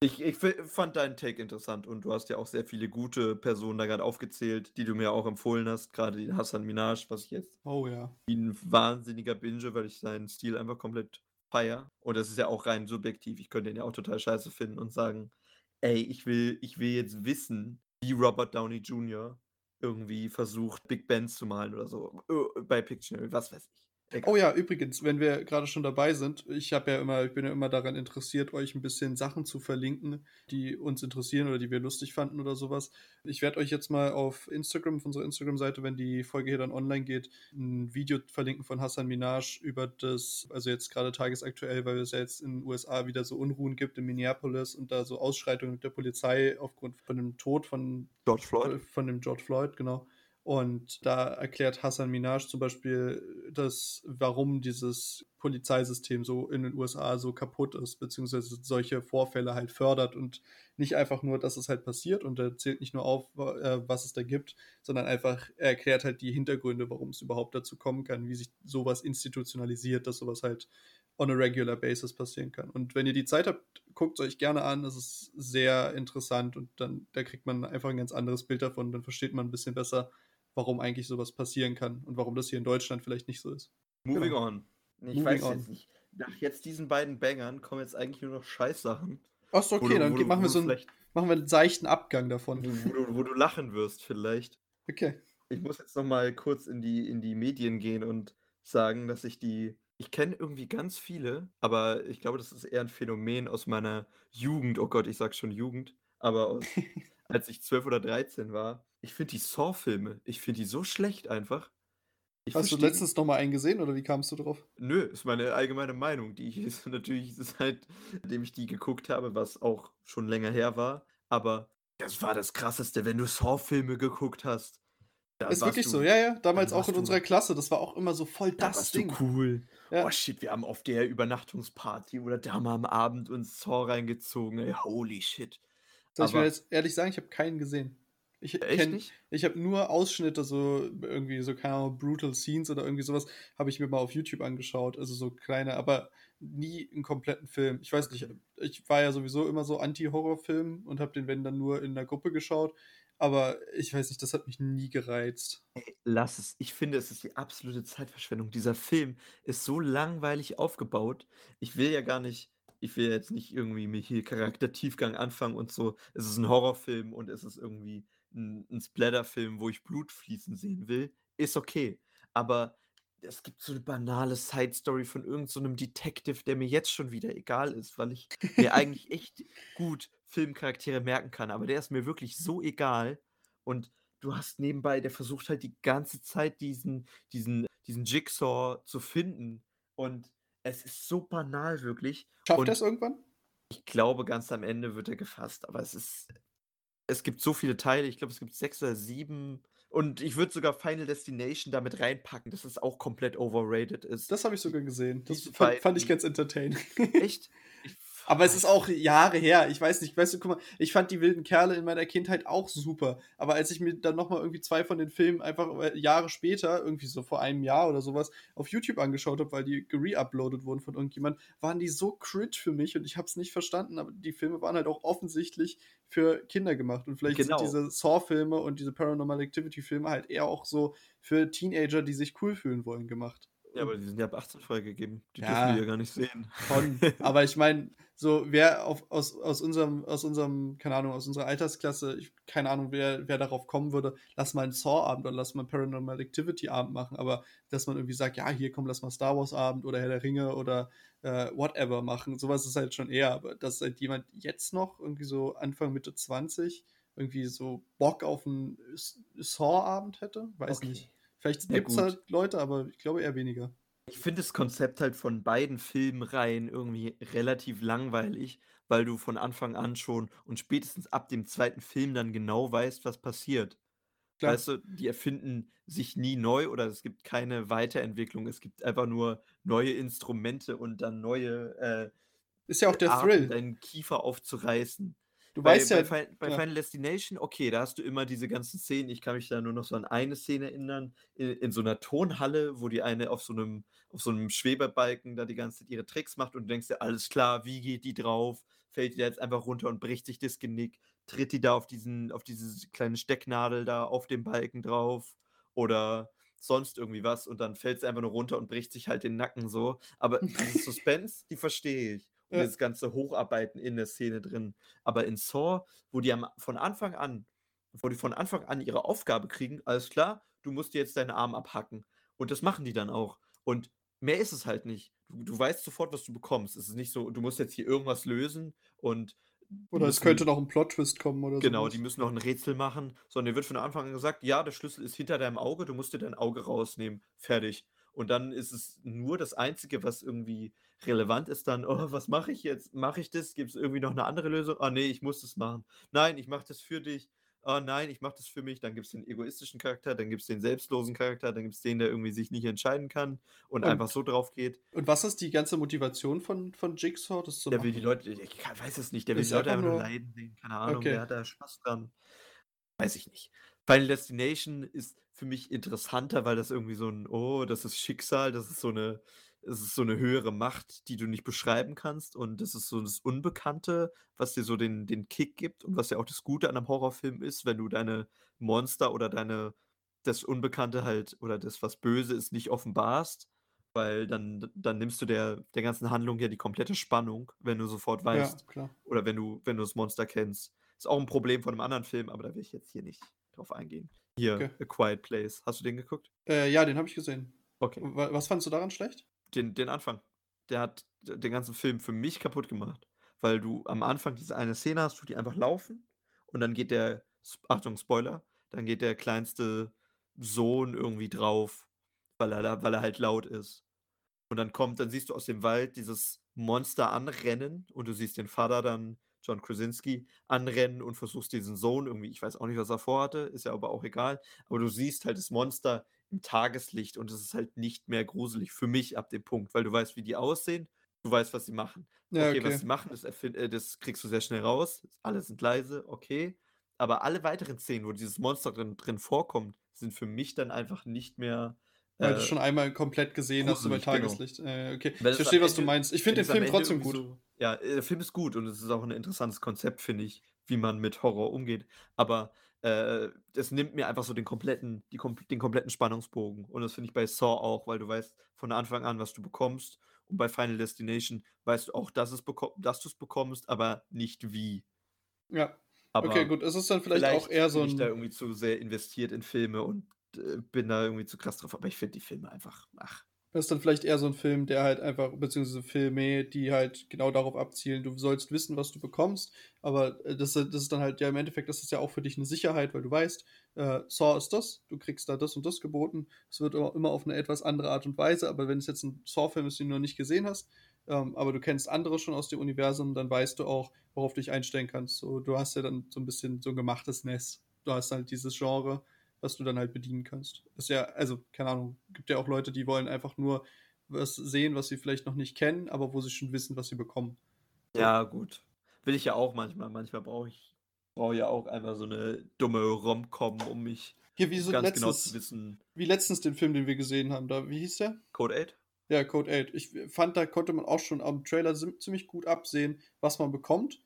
S2: Ich, ich fand deinen Take interessant und du hast ja auch sehr viele gute Personen da gerade aufgezählt, die du mir auch empfohlen hast. Gerade Hassan Minaj, was ich jetzt
S1: oh, ja.
S2: wie ein wahnsinniger Binge, weil ich seinen Stil einfach komplett feier. Und das ist ja auch rein subjektiv. Ich könnte ihn ja auch total scheiße finden und sagen, ey, ich will, ich will jetzt wissen, wie Robert Downey Jr. irgendwie versucht, Big Bands zu malen oder so. Äh, bei Pictionary, was weiß ich.
S1: Oh ja, übrigens, wenn wir gerade schon dabei sind, ich habe ja immer, ich bin ja immer daran interessiert, euch ein bisschen Sachen zu verlinken, die uns interessieren oder die wir lustig fanden oder sowas. Ich werde euch jetzt mal auf Instagram, auf unserer Instagram-Seite, wenn die Folge hier dann online geht, ein Video verlinken von Hassan Minaj über das, also jetzt gerade tagesaktuell, weil es ja jetzt in den USA wieder so Unruhen gibt in Minneapolis und da so Ausschreitungen mit der Polizei aufgrund von dem Tod von
S2: George Floyd.
S1: Von dem George Floyd, genau. Und da erklärt Hassan Minaj zum Beispiel, dass, warum dieses Polizeisystem so in den USA so kaputt ist, beziehungsweise solche Vorfälle halt fördert. Und nicht einfach nur, dass es halt passiert und er zählt nicht nur auf, äh, was es da gibt, sondern einfach, er erklärt halt die Hintergründe, warum es überhaupt dazu kommen kann, wie sich sowas institutionalisiert, dass sowas halt on a regular basis passieren kann. Und wenn ihr die Zeit habt, guckt es euch gerne an, das ist sehr interessant und dann, da kriegt man einfach ein ganz anderes Bild davon, dann versteht man ein bisschen besser, warum eigentlich sowas passieren kann und warum das hier in Deutschland vielleicht nicht so ist.
S2: Moving genau. on. Ich Moving weiß on. jetzt nicht. Nach jetzt diesen beiden Bangern kommen jetzt eigentlich nur noch Scheißsachen.
S1: Achso, okay, du, dann du, machen, wir so einen, machen wir einen seichten Abgang davon.
S2: Wo, du, wo du lachen wirst, vielleicht.
S1: Okay.
S2: Ich muss jetzt nochmal kurz in die, in die Medien gehen und sagen, dass ich die. Ich kenne irgendwie ganz viele, aber ich glaube, das ist eher ein Phänomen aus meiner Jugend. Oh Gott, ich sag schon Jugend. Aber aus, als ich 12 oder 13 war, ich finde die Saw-Filme, ich finde die so schlecht einfach.
S1: Ich Hast versteh... du letztens noch mal einen gesehen oder wie kamst du drauf?
S2: Nö, ist meine allgemeine Meinung. Die ist natürlich seitdem ich die geguckt habe, was auch schon länger her war. Aber das war das Krasseste, wenn du Saw-Filme geguckt hast.
S1: Ist wirklich du, so, ja, ja. Damals auch in unserer Klasse. Das war auch immer so voll
S2: da
S1: das Ding.
S2: cool. Ja. Oh shit, wir haben auf der Übernachtungsparty oder da mal am Abend uns Saw reingezogen. Ey, holy shit.
S1: Soll ich mir jetzt ehrlich sagen, ich habe keinen gesehen. Ich kenne ich habe nur Ausschnitte, so irgendwie so, keine Ahnung, Brutal Scenes oder irgendwie sowas, habe ich mir mal auf YouTube angeschaut. Also so kleine, aber nie einen kompletten Film. Ich weiß nicht, ich war ja sowieso immer so Anti-Horror-Film und habe den, wenn dann nur in der Gruppe geschaut. Aber ich weiß nicht, das hat mich nie gereizt.
S2: Ey, lass es. Ich finde, es ist die absolute Zeitverschwendung. Dieser Film ist so langweilig aufgebaut. Ich will ja gar nicht ich will jetzt nicht irgendwie mir hier Charaktertiefgang anfangen und so. Es ist ein Horrorfilm und es ist irgendwie ein, ein Splatterfilm, wo ich Blut fließen sehen will, ist okay. Aber es gibt so eine banale Side-Story von irgendeinem so Detective, der mir jetzt schon wieder egal ist, weil ich mir eigentlich echt gut Filmcharaktere merken kann. Aber der ist mir wirklich so egal. Und du hast nebenbei, der versucht halt die ganze Zeit diesen, diesen, diesen Jigsaw zu finden. Und es ist so banal, wirklich.
S1: Schafft er es irgendwann?
S2: Ich glaube, ganz am Ende wird er gefasst, aber es ist, es gibt so viele Teile, ich glaube, es gibt sechs oder sieben. Und ich würde sogar Final Destination damit reinpacken, dass es auch komplett overrated ist.
S1: Das habe ich sogar gesehen. Das fand, fand, ich ganz entertaining.
S2: Echt?
S1: Ich aber es ist auch Jahre her. Ich weiß nicht, weißt du, guck mal, ich fand die wilden Kerle in meiner Kindheit auch super. Aber als ich mir dann nochmal irgendwie zwei von den Filmen einfach äh, Jahre später, irgendwie so vor einem Jahr oder sowas, auf YouTube angeschaut habe, weil die gereuploadet wurden von irgendjemand, waren die so cringe für mich und ich habe es nicht verstanden. Aber die Filme waren halt auch offensichtlich für Kinder gemacht. Und vielleicht genau. sind diese Saw-Filme und diese Paranormal Activity-Filme halt eher auch so für Teenager, die sich cool fühlen wollen, gemacht.
S2: Ja, aber die sind ja ab 18 freigegeben. Die ja, dürfen wir ja gar nicht sehen.
S1: Schon. aber ich meine, so wer auf, aus, aus unserem, aus unserem, keine Ahnung, aus unserer Altersklasse, ich, keine Ahnung, wer, wer darauf kommen würde, lass mal einen Saw-Abend oder lass mal einen Paranormal Activity-Abend machen, aber dass man irgendwie sagt, ja, hier komm, lass mal Star Wars-Abend oder Herr der Ringe oder äh, whatever machen, sowas ist halt schon eher, aber dass halt jemand jetzt noch irgendwie so Anfang, Mitte 20 irgendwie so Bock auf einen Saw-Abend hätte, weiß okay. nicht. Vielleicht gibt es halt Leute, aber ich glaube eher weniger.
S2: Ich finde das Konzept halt von beiden Filmreihen irgendwie relativ langweilig, weil du von Anfang an schon und spätestens ab dem zweiten Film dann genau weißt, was passiert. Klar. Weißt du, die erfinden sich nie neu oder es gibt keine Weiterentwicklung. Es gibt einfach nur neue Instrumente und dann neue äh,
S1: Ist ja auch der Arten, Thrill.
S2: deinen Kiefer aufzureißen.
S1: Du bei, weißt ja,
S2: bei, bei ja. Final Destination, okay, da hast du immer diese ganzen Szenen. Ich kann mich da nur noch so an eine Szene erinnern, in, in so einer Tonhalle, wo die eine auf so einem, auf so einem Schwebebalken da die ganze Zeit ihre Tricks macht und du denkst dir, alles klar, wie geht die drauf? Fällt die da jetzt einfach runter und bricht sich das Genick? Tritt die da auf diesen, auf diese kleine Stecknadel da auf dem Balken drauf? Oder sonst irgendwie was und dann fällt sie einfach nur runter und bricht sich halt den Nacken so. Aber diese Suspense, die verstehe ich ja. das ganze Hocharbeiten in der Szene drin. Aber in Saw, wo die am, von Anfang an, wo die von Anfang an ihre Aufgabe kriegen, alles klar, du musst jetzt deinen Arm abhacken. Und das machen die dann auch. Und mehr ist es halt nicht. Du, du weißt sofort, was du bekommst. Es ist nicht so, du musst jetzt hier irgendwas lösen und
S1: oder müssen, es könnte noch ein Plot-Twist kommen oder
S2: so. Genau, sowas. die müssen noch ein Rätsel machen, sondern dir wird von Anfang an gesagt, ja, der Schlüssel ist hinter deinem Auge, du musst dir dein Auge rausnehmen. Fertig. Und dann ist es nur das Einzige, was irgendwie relevant ist, dann, oh, was mache ich jetzt? Mache ich das? Gibt es irgendwie noch eine andere Lösung? Ah, nee, ich muss das machen. Nein, ich mache das für dich oh nein, ich mache das für mich, dann gibt es den egoistischen Charakter, dann gibt es den selbstlosen Charakter, dann gibt es den, der irgendwie sich nicht entscheiden kann und, und, einfach so drauf geht.
S1: Und was ist die ganze Motivation von, von Jigsaw? Das
S2: der will die Leute, ich weiß es nicht, der will die Leute einfach nur leiden sehen, keine Ahnung, okay. der hat da Spaß dran. Weiß ich nicht. Final Destination ist für mich interessanter, weil das irgendwie so ein, oh, das ist Schicksal, das ist so eine, es ist so eine höhere Macht, die du nicht beschreiben kannst und das ist so das Unbekannte, was dir so den den Kick gibt und was ja auch das Gute an einem Horrorfilm ist, wenn du deine Monster oder deine das Unbekannte halt oder das, was böse ist, nicht offenbarst, weil dann dann nimmst du der der ganzen Handlung ja die komplette Spannung, wenn du sofort
S1: Ja,
S2: weißt
S1: klar.
S2: oder wenn du wenn du das Monster kennst. Ist auch ein Problem von einem anderen Film, aber da will ich jetzt hier nicht drauf eingehen. Hier, Okay. A Quiet Place. Hast du den geguckt?
S1: Äh, ja, den habe ich gesehen.
S2: Okay.
S1: was fandst du daran schlecht?
S2: Den, den Anfang. Der hat den ganzen Film für mich kaputt gemacht. Weil du am Anfang diese eine Szene hast, wo die einfach laufen und dann geht der, Achtung, Spoiler, dann geht der kleinste Sohn irgendwie drauf, weil er, weil er halt laut ist. Und dann kommt, dann siehst du aus dem Wald dieses Monster anrennen und du siehst den Vater dann, John Krasinski, anrennen und versuchst diesen Sohn irgendwie, ich weiß auch nicht, was er vorhatte, ist ja aber auch egal, aber du siehst halt das Monster im Tageslicht und es ist halt nicht mehr gruselig für mich ab dem Punkt, weil du weißt, wie die aussehen, du weißt, was sie machen.
S1: Ja, okay,
S2: was sie machen, das, äh, das kriegst du sehr schnell raus. Alle sind leise, okay. Aber alle weiteren Szenen, wo dieses Monster drin, drin vorkommt, sind für mich dann einfach nicht mehr.
S1: Weil du äh, schon einmal komplett gesehen hast über genau. Tageslicht. Äh, okay, ich verstehe, was du meinst. Ich finde den Film trotzdem gut. So,
S2: ja, äh, der Film ist gut und es ist auch ein interessantes Konzept, finde ich, wie man mit Horror umgeht. Aber äh, das nimmt mir einfach so den kompletten, die, den kompletten Spannungsbogen. Und das finde ich bei Saw auch, weil du weißt von Anfang an, was du bekommst. Und bei Final Destination weißt du auch, dass, es dass du es bekommst, aber nicht wie.
S1: Ja. Aber okay, gut. Es ist dann vielleicht, vielleicht auch eher so
S2: ein. Ich da irgendwie zu sehr investiert in Filme und äh, bin da irgendwie zu krass drauf. Aber ich finde die Filme einfach, ach,
S1: das ist dann vielleicht eher so ein Film, der halt einfach, beziehungsweise Filme, die halt genau darauf abzielen, du sollst wissen, was du bekommst, aber äh, das, das ist dann halt, ja, im Endeffekt, das ist ja auch für dich eine Sicherheit, weil du weißt, äh, Saw ist das, du kriegst da das und das geboten. Es wird immer, immer auf eine etwas andere Art und Weise, aber wenn es jetzt ein Saw-Film ist, den du noch nicht gesehen hast, ähm, aber du kennst andere schon aus dem Universum, dann weißt du auch, worauf du dich einstellen kannst. So, du hast ja dann so ein bisschen so ein gemachtes Nest. Du hast halt dieses Genre, was du dann halt bedienen kannst. ist ja, also, keine Ahnung, gibt ja auch Leute, die wollen einfach nur was sehen, was sie vielleicht noch nicht kennen, aber wo sie schon wissen, was sie bekommen.
S2: Ja, gut. Will ich ja auch manchmal. Manchmal brauche ich brauche ja auch einfach so eine dumme Rom-Com, um mich
S1: Hier, wie so ganz letztens, genau zu wissen. Wie letztens den Film, den wir gesehen haben, da, wie hieß der?
S2: Code 8?
S1: Ja, Code 8. Ich fand, da konnte man auch schon am Trailer ziemlich gut absehen, was man bekommt.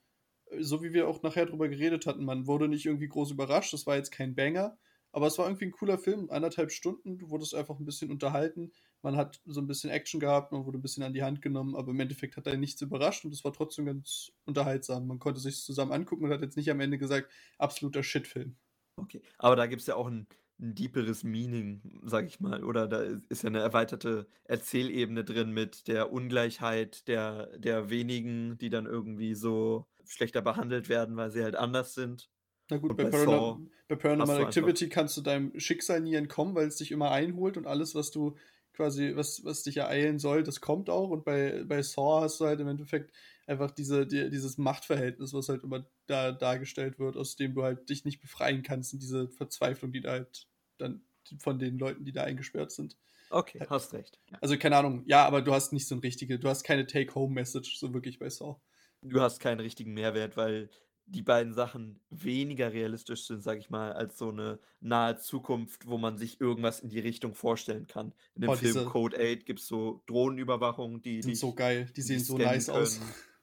S1: So wie wir auch nachher drüber geredet hatten, man wurde nicht irgendwie groß überrascht, das war jetzt kein Banger, aber es war irgendwie ein cooler Film, anderthalb Stunden, du wurdest einfach ein bisschen unterhalten. Man hat so ein bisschen Action gehabt, man wurde ein bisschen an die Hand genommen, aber im Endeffekt hat er nichts überrascht und es war trotzdem ganz unterhaltsam. Man konnte sich zusammen angucken und hat jetzt nicht am Ende gesagt, absoluter Shitfilm.
S2: Okay, aber da gibt es ja auch ein, ein deeperes Meaning, sag ich mal, oder da ist ja eine erweiterte Erzählebene drin mit der Ungleichheit der, der wenigen, die dann irgendwie so schlechter behandelt werden, weil sie halt anders sind.
S1: Na gut, bei, bei, Paranor bei Paranormal Activity kannst du deinem Schicksal nie entkommen, weil es dich immer einholt und alles, was du quasi, was, was dich ereilen soll, das kommt auch. Und bei, bei Saw hast du halt im Endeffekt einfach diese, die, dieses Machtverhältnis, was halt immer da dargestellt wird, aus dem du halt dich nicht befreien kannst und diese Verzweiflung, die da halt dann von den Leuten, die da eingesperrt sind.
S2: Okay, halt. hast recht.
S1: Ja. Also keine Ahnung, ja, aber du hast nicht so ein richtige, du hast keine Take-Home-Message so wirklich bei Saw.
S2: Du hast keinen richtigen Mehrwert, weil die beiden Sachen weniger realistisch sind, sage ich mal, als so eine nahe Zukunft, wo man sich irgendwas in die Richtung vorstellen kann. In dem oh, Film Code 8 gibt es so Drohnenüberwachung, die
S1: sind so geil, die sehen so nice können. aus.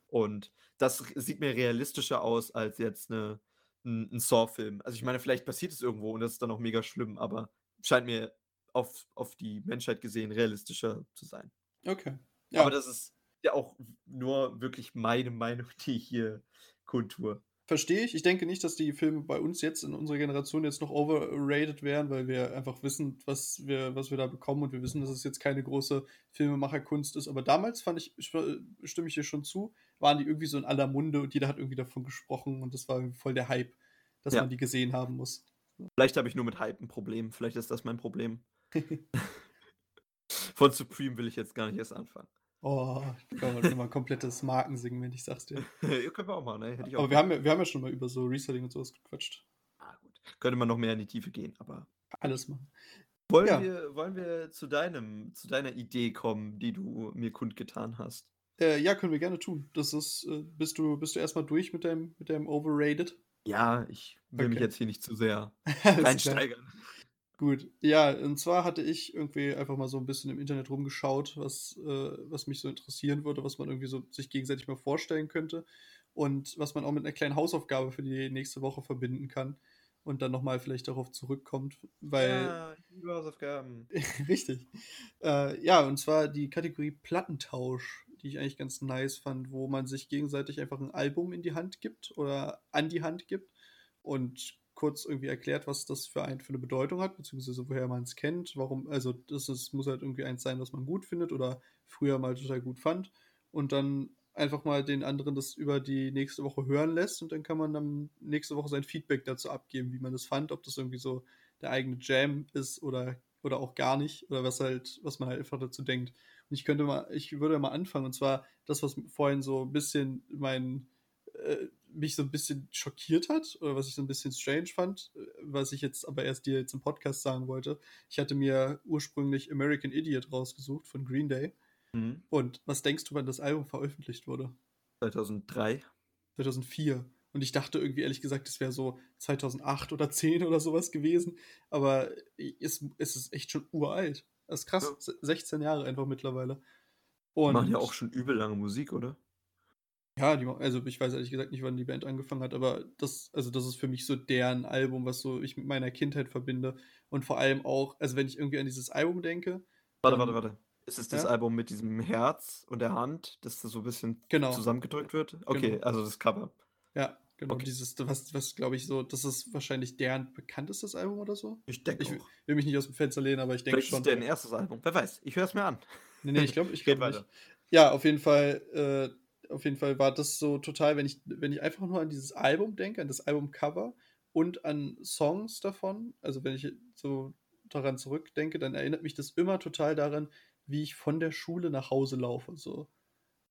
S2: Und das sieht mir realistischer aus als jetzt eine, ein, ein Saw-Film. Also ich meine, vielleicht passiert es irgendwo und das ist dann auch mega schlimm, aber scheint mir auf, auf die Menschheit gesehen realistischer zu sein.
S1: Okay.
S2: Ja. Aber das ist ja auch nur wirklich meine Meinung, die ich hier kundtue.
S1: Verstehe ich. Ich denke nicht, dass die Filme bei uns jetzt in unserer Generation jetzt noch overrated wären, weil wir einfach wissen, was wir, was wir da bekommen und wir wissen, dass es jetzt keine große Filmemacherkunst ist. Aber damals fand ich, stimme ich dir schon zu, waren die irgendwie so in aller Munde und jeder hat irgendwie davon gesprochen und das war voll der Hype, dass ja. man die gesehen haben muss.
S2: Vielleicht habe ich nur mit Hype ein Problem. Vielleicht ist das mein Problem. Von Supreme will ich jetzt gar nicht erst anfangen.
S1: Oh, ich kann mal, mal komplettes Marken singen, wenn ich sag's dir.
S2: ja, können wir auch mal, ne?
S1: Hätte ich auch aber wir haben, ja, wir haben ja schon mal über so Reselling und sowas gequatscht.
S2: Ah, gut. Könnte man noch mehr in die Tiefe gehen, aber.
S1: Alles machen.
S2: Wollen, ja. wir, wollen wir zu deinem, zu deiner Idee kommen, die du mir kundgetan hast?
S1: Äh, ja, können wir gerne tun. Das ist, äh, bist du, bist du erstmal durch mit deinem, mit deinem Overrated?
S2: Ja, ich will okay. mich jetzt hier nicht zu sehr reinsteigern.
S1: Gut, ja, und zwar hatte ich irgendwie einfach mal so ein bisschen im Internet rumgeschaut, was, äh, was mich so interessieren würde, was man irgendwie so sich gegenseitig mal vorstellen könnte und was man auch mit einer kleinen Hausaufgabe für die nächste Woche verbinden kann und dann nochmal vielleicht darauf zurückkommt, weil. Ja,
S2: Hausaufgaben.
S1: Richtig. Äh, ja, und zwar die Kategorie Plattentausch, die ich eigentlich ganz nice fand, wo man sich gegenseitig einfach ein Album in die Hand gibt oder an die Hand gibt und kurz irgendwie erklärt, was das für einen für eine Bedeutung hat, beziehungsweise woher man es kennt, warum, also das ist, muss halt irgendwie eins sein, was man gut findet oder früher mal total gut fand und dann einfach mal den anderen das über die nächste Woche hören lässt und dann kann man dann nächste Woche sein Feedback dazu abgeben, wie man das fand, ob das irgendwie so der eigene Jam ist oder, oder auch gar nicht oder was halt, was man halt einfach dazu denkt. Und ich könnte mal, ich würde mal anfangen und zwar das, was vorhin so ein bisschen mein äh, mich so ein bisschen schockiert hat oder was ich so ein bisschen strange fand, äh, was ich jetzt aber erst dir jetzt im Podcast sagen wollte. Ich hatte mir ursprünglich American Idiot rausgesucht von Green Day. Mhm. Und was denkst du, wann das Album veröffentlicht wurde?
S2: 2003.
S1: 2004. Und ich dachte irgendwie ehrlich gesagt, es wäre so 2008 oder 10 oder sowas gewesen. Aber es, es ist echt schon uralt. Das ist krass. Ja. 16 Jahre einfach mittlerweile.
S2: Und die machen ja auch schon übel lange Musik, oder?
S1: Ja, die, also ich weiß ehrlich gesagt nicht, wann die Band angefangen hat, aber das, also das ist für mich so deren Album, was so ich mit meiner Kindheit verbinde. Und vor allem auch, also wenn ich irgendwie an dieses Album denke.
S2: Warte, warte, warte. Ist es das ja? Album mit diesem Herz und der Hand, dass das so ein bisschen genau. zusammengedrückt wird? Okay, genau. also das Cover.
S1: Ja, genau. Okay. Dieses, was, was glaube ich so, das ist wahrscheinlich deren bekanntestes Album oder so.
S2: Ich denke
S1: Ich will mich nicht aus dem Fenster lehnen, aber ich denke schon.
S2: Ist deren erstes Album. Wer weiß, ich höre es mir an.
S1: Nee, nee, ich glaube, ich glaube nicht. Ja, auf jeden Fall, äh, auf jeden Fall war das so total, wenn ich, wenn ich einfach nur an dieses Album denke, an das Albumcover und an Songs davon, also wenn ich so daran zurückdenke, dann erinnert mich das immer total daran, wie ich von der Schule nach Hause laufe. So.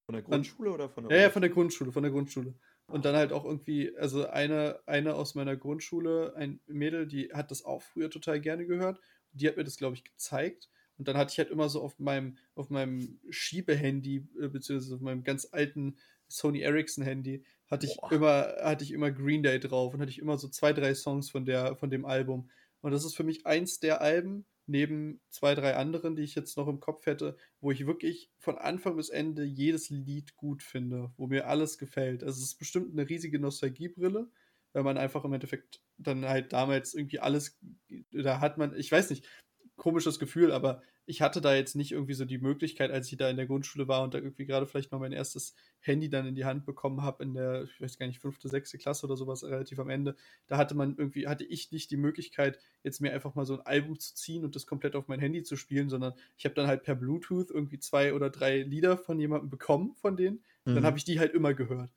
S2: Von der Grundschule oder von
S1: der Ja, ja, von der Grundschule, von der Grundschule. Und dann halt auch irgendwie, also eine, eine aus meiner Grundschule, ein Mädel, die hat das auch früher total gerne gehört. Die hat mir das, glaube ich, gezeigt. Und dann hatte ich halt immer so auf meinem, auf meinem Schiebehandy, äh, beziehungsweise auf meinem ganz alten Sony Ericsson Handy, hatte ich Boah. immer, hatte ich immer Green Day drauf und hatte ich immer so zwei, drei Songs von der, von dem Album. Und das ist für mich eins der Alben, neben zwei, drei anderen, die ich jetzt noch im Kopf hätte, wo ich wirklich von Anfang bis Ende jedes Lied gut finde, wo mir alles gefällt. Also es ist bestimmt eine riesige Nostalgiebrille, weil man einfach im Endeffekt dann halt damals irgendwie alles, da hat man, ich weiß nicht, komisches Gefühl, aber ich hatte da jetzt nicht irgendwie so die Möglichkeit, als ich da in der Grundschule war und da irgendwie gerade vielleicht mal mein erstes Handy dann in die Hand bekommen habe, in der, ich weiß gar nicht, fünfte, sechste Klasse oder sowas, relativ am Ende. Da hatte man irgendwie, hatte ich nicht die Möglichkeit, jetzt mir einfach mal so ein Album zu ziehen und das komplett auf mein Handy zu spielen, sondern ich habe dann halt per Bluetooth irgendwie zwei oder drei Lieder von jemandem bekommen von denen. Mhm. Dann habe ich die halt immer gehört.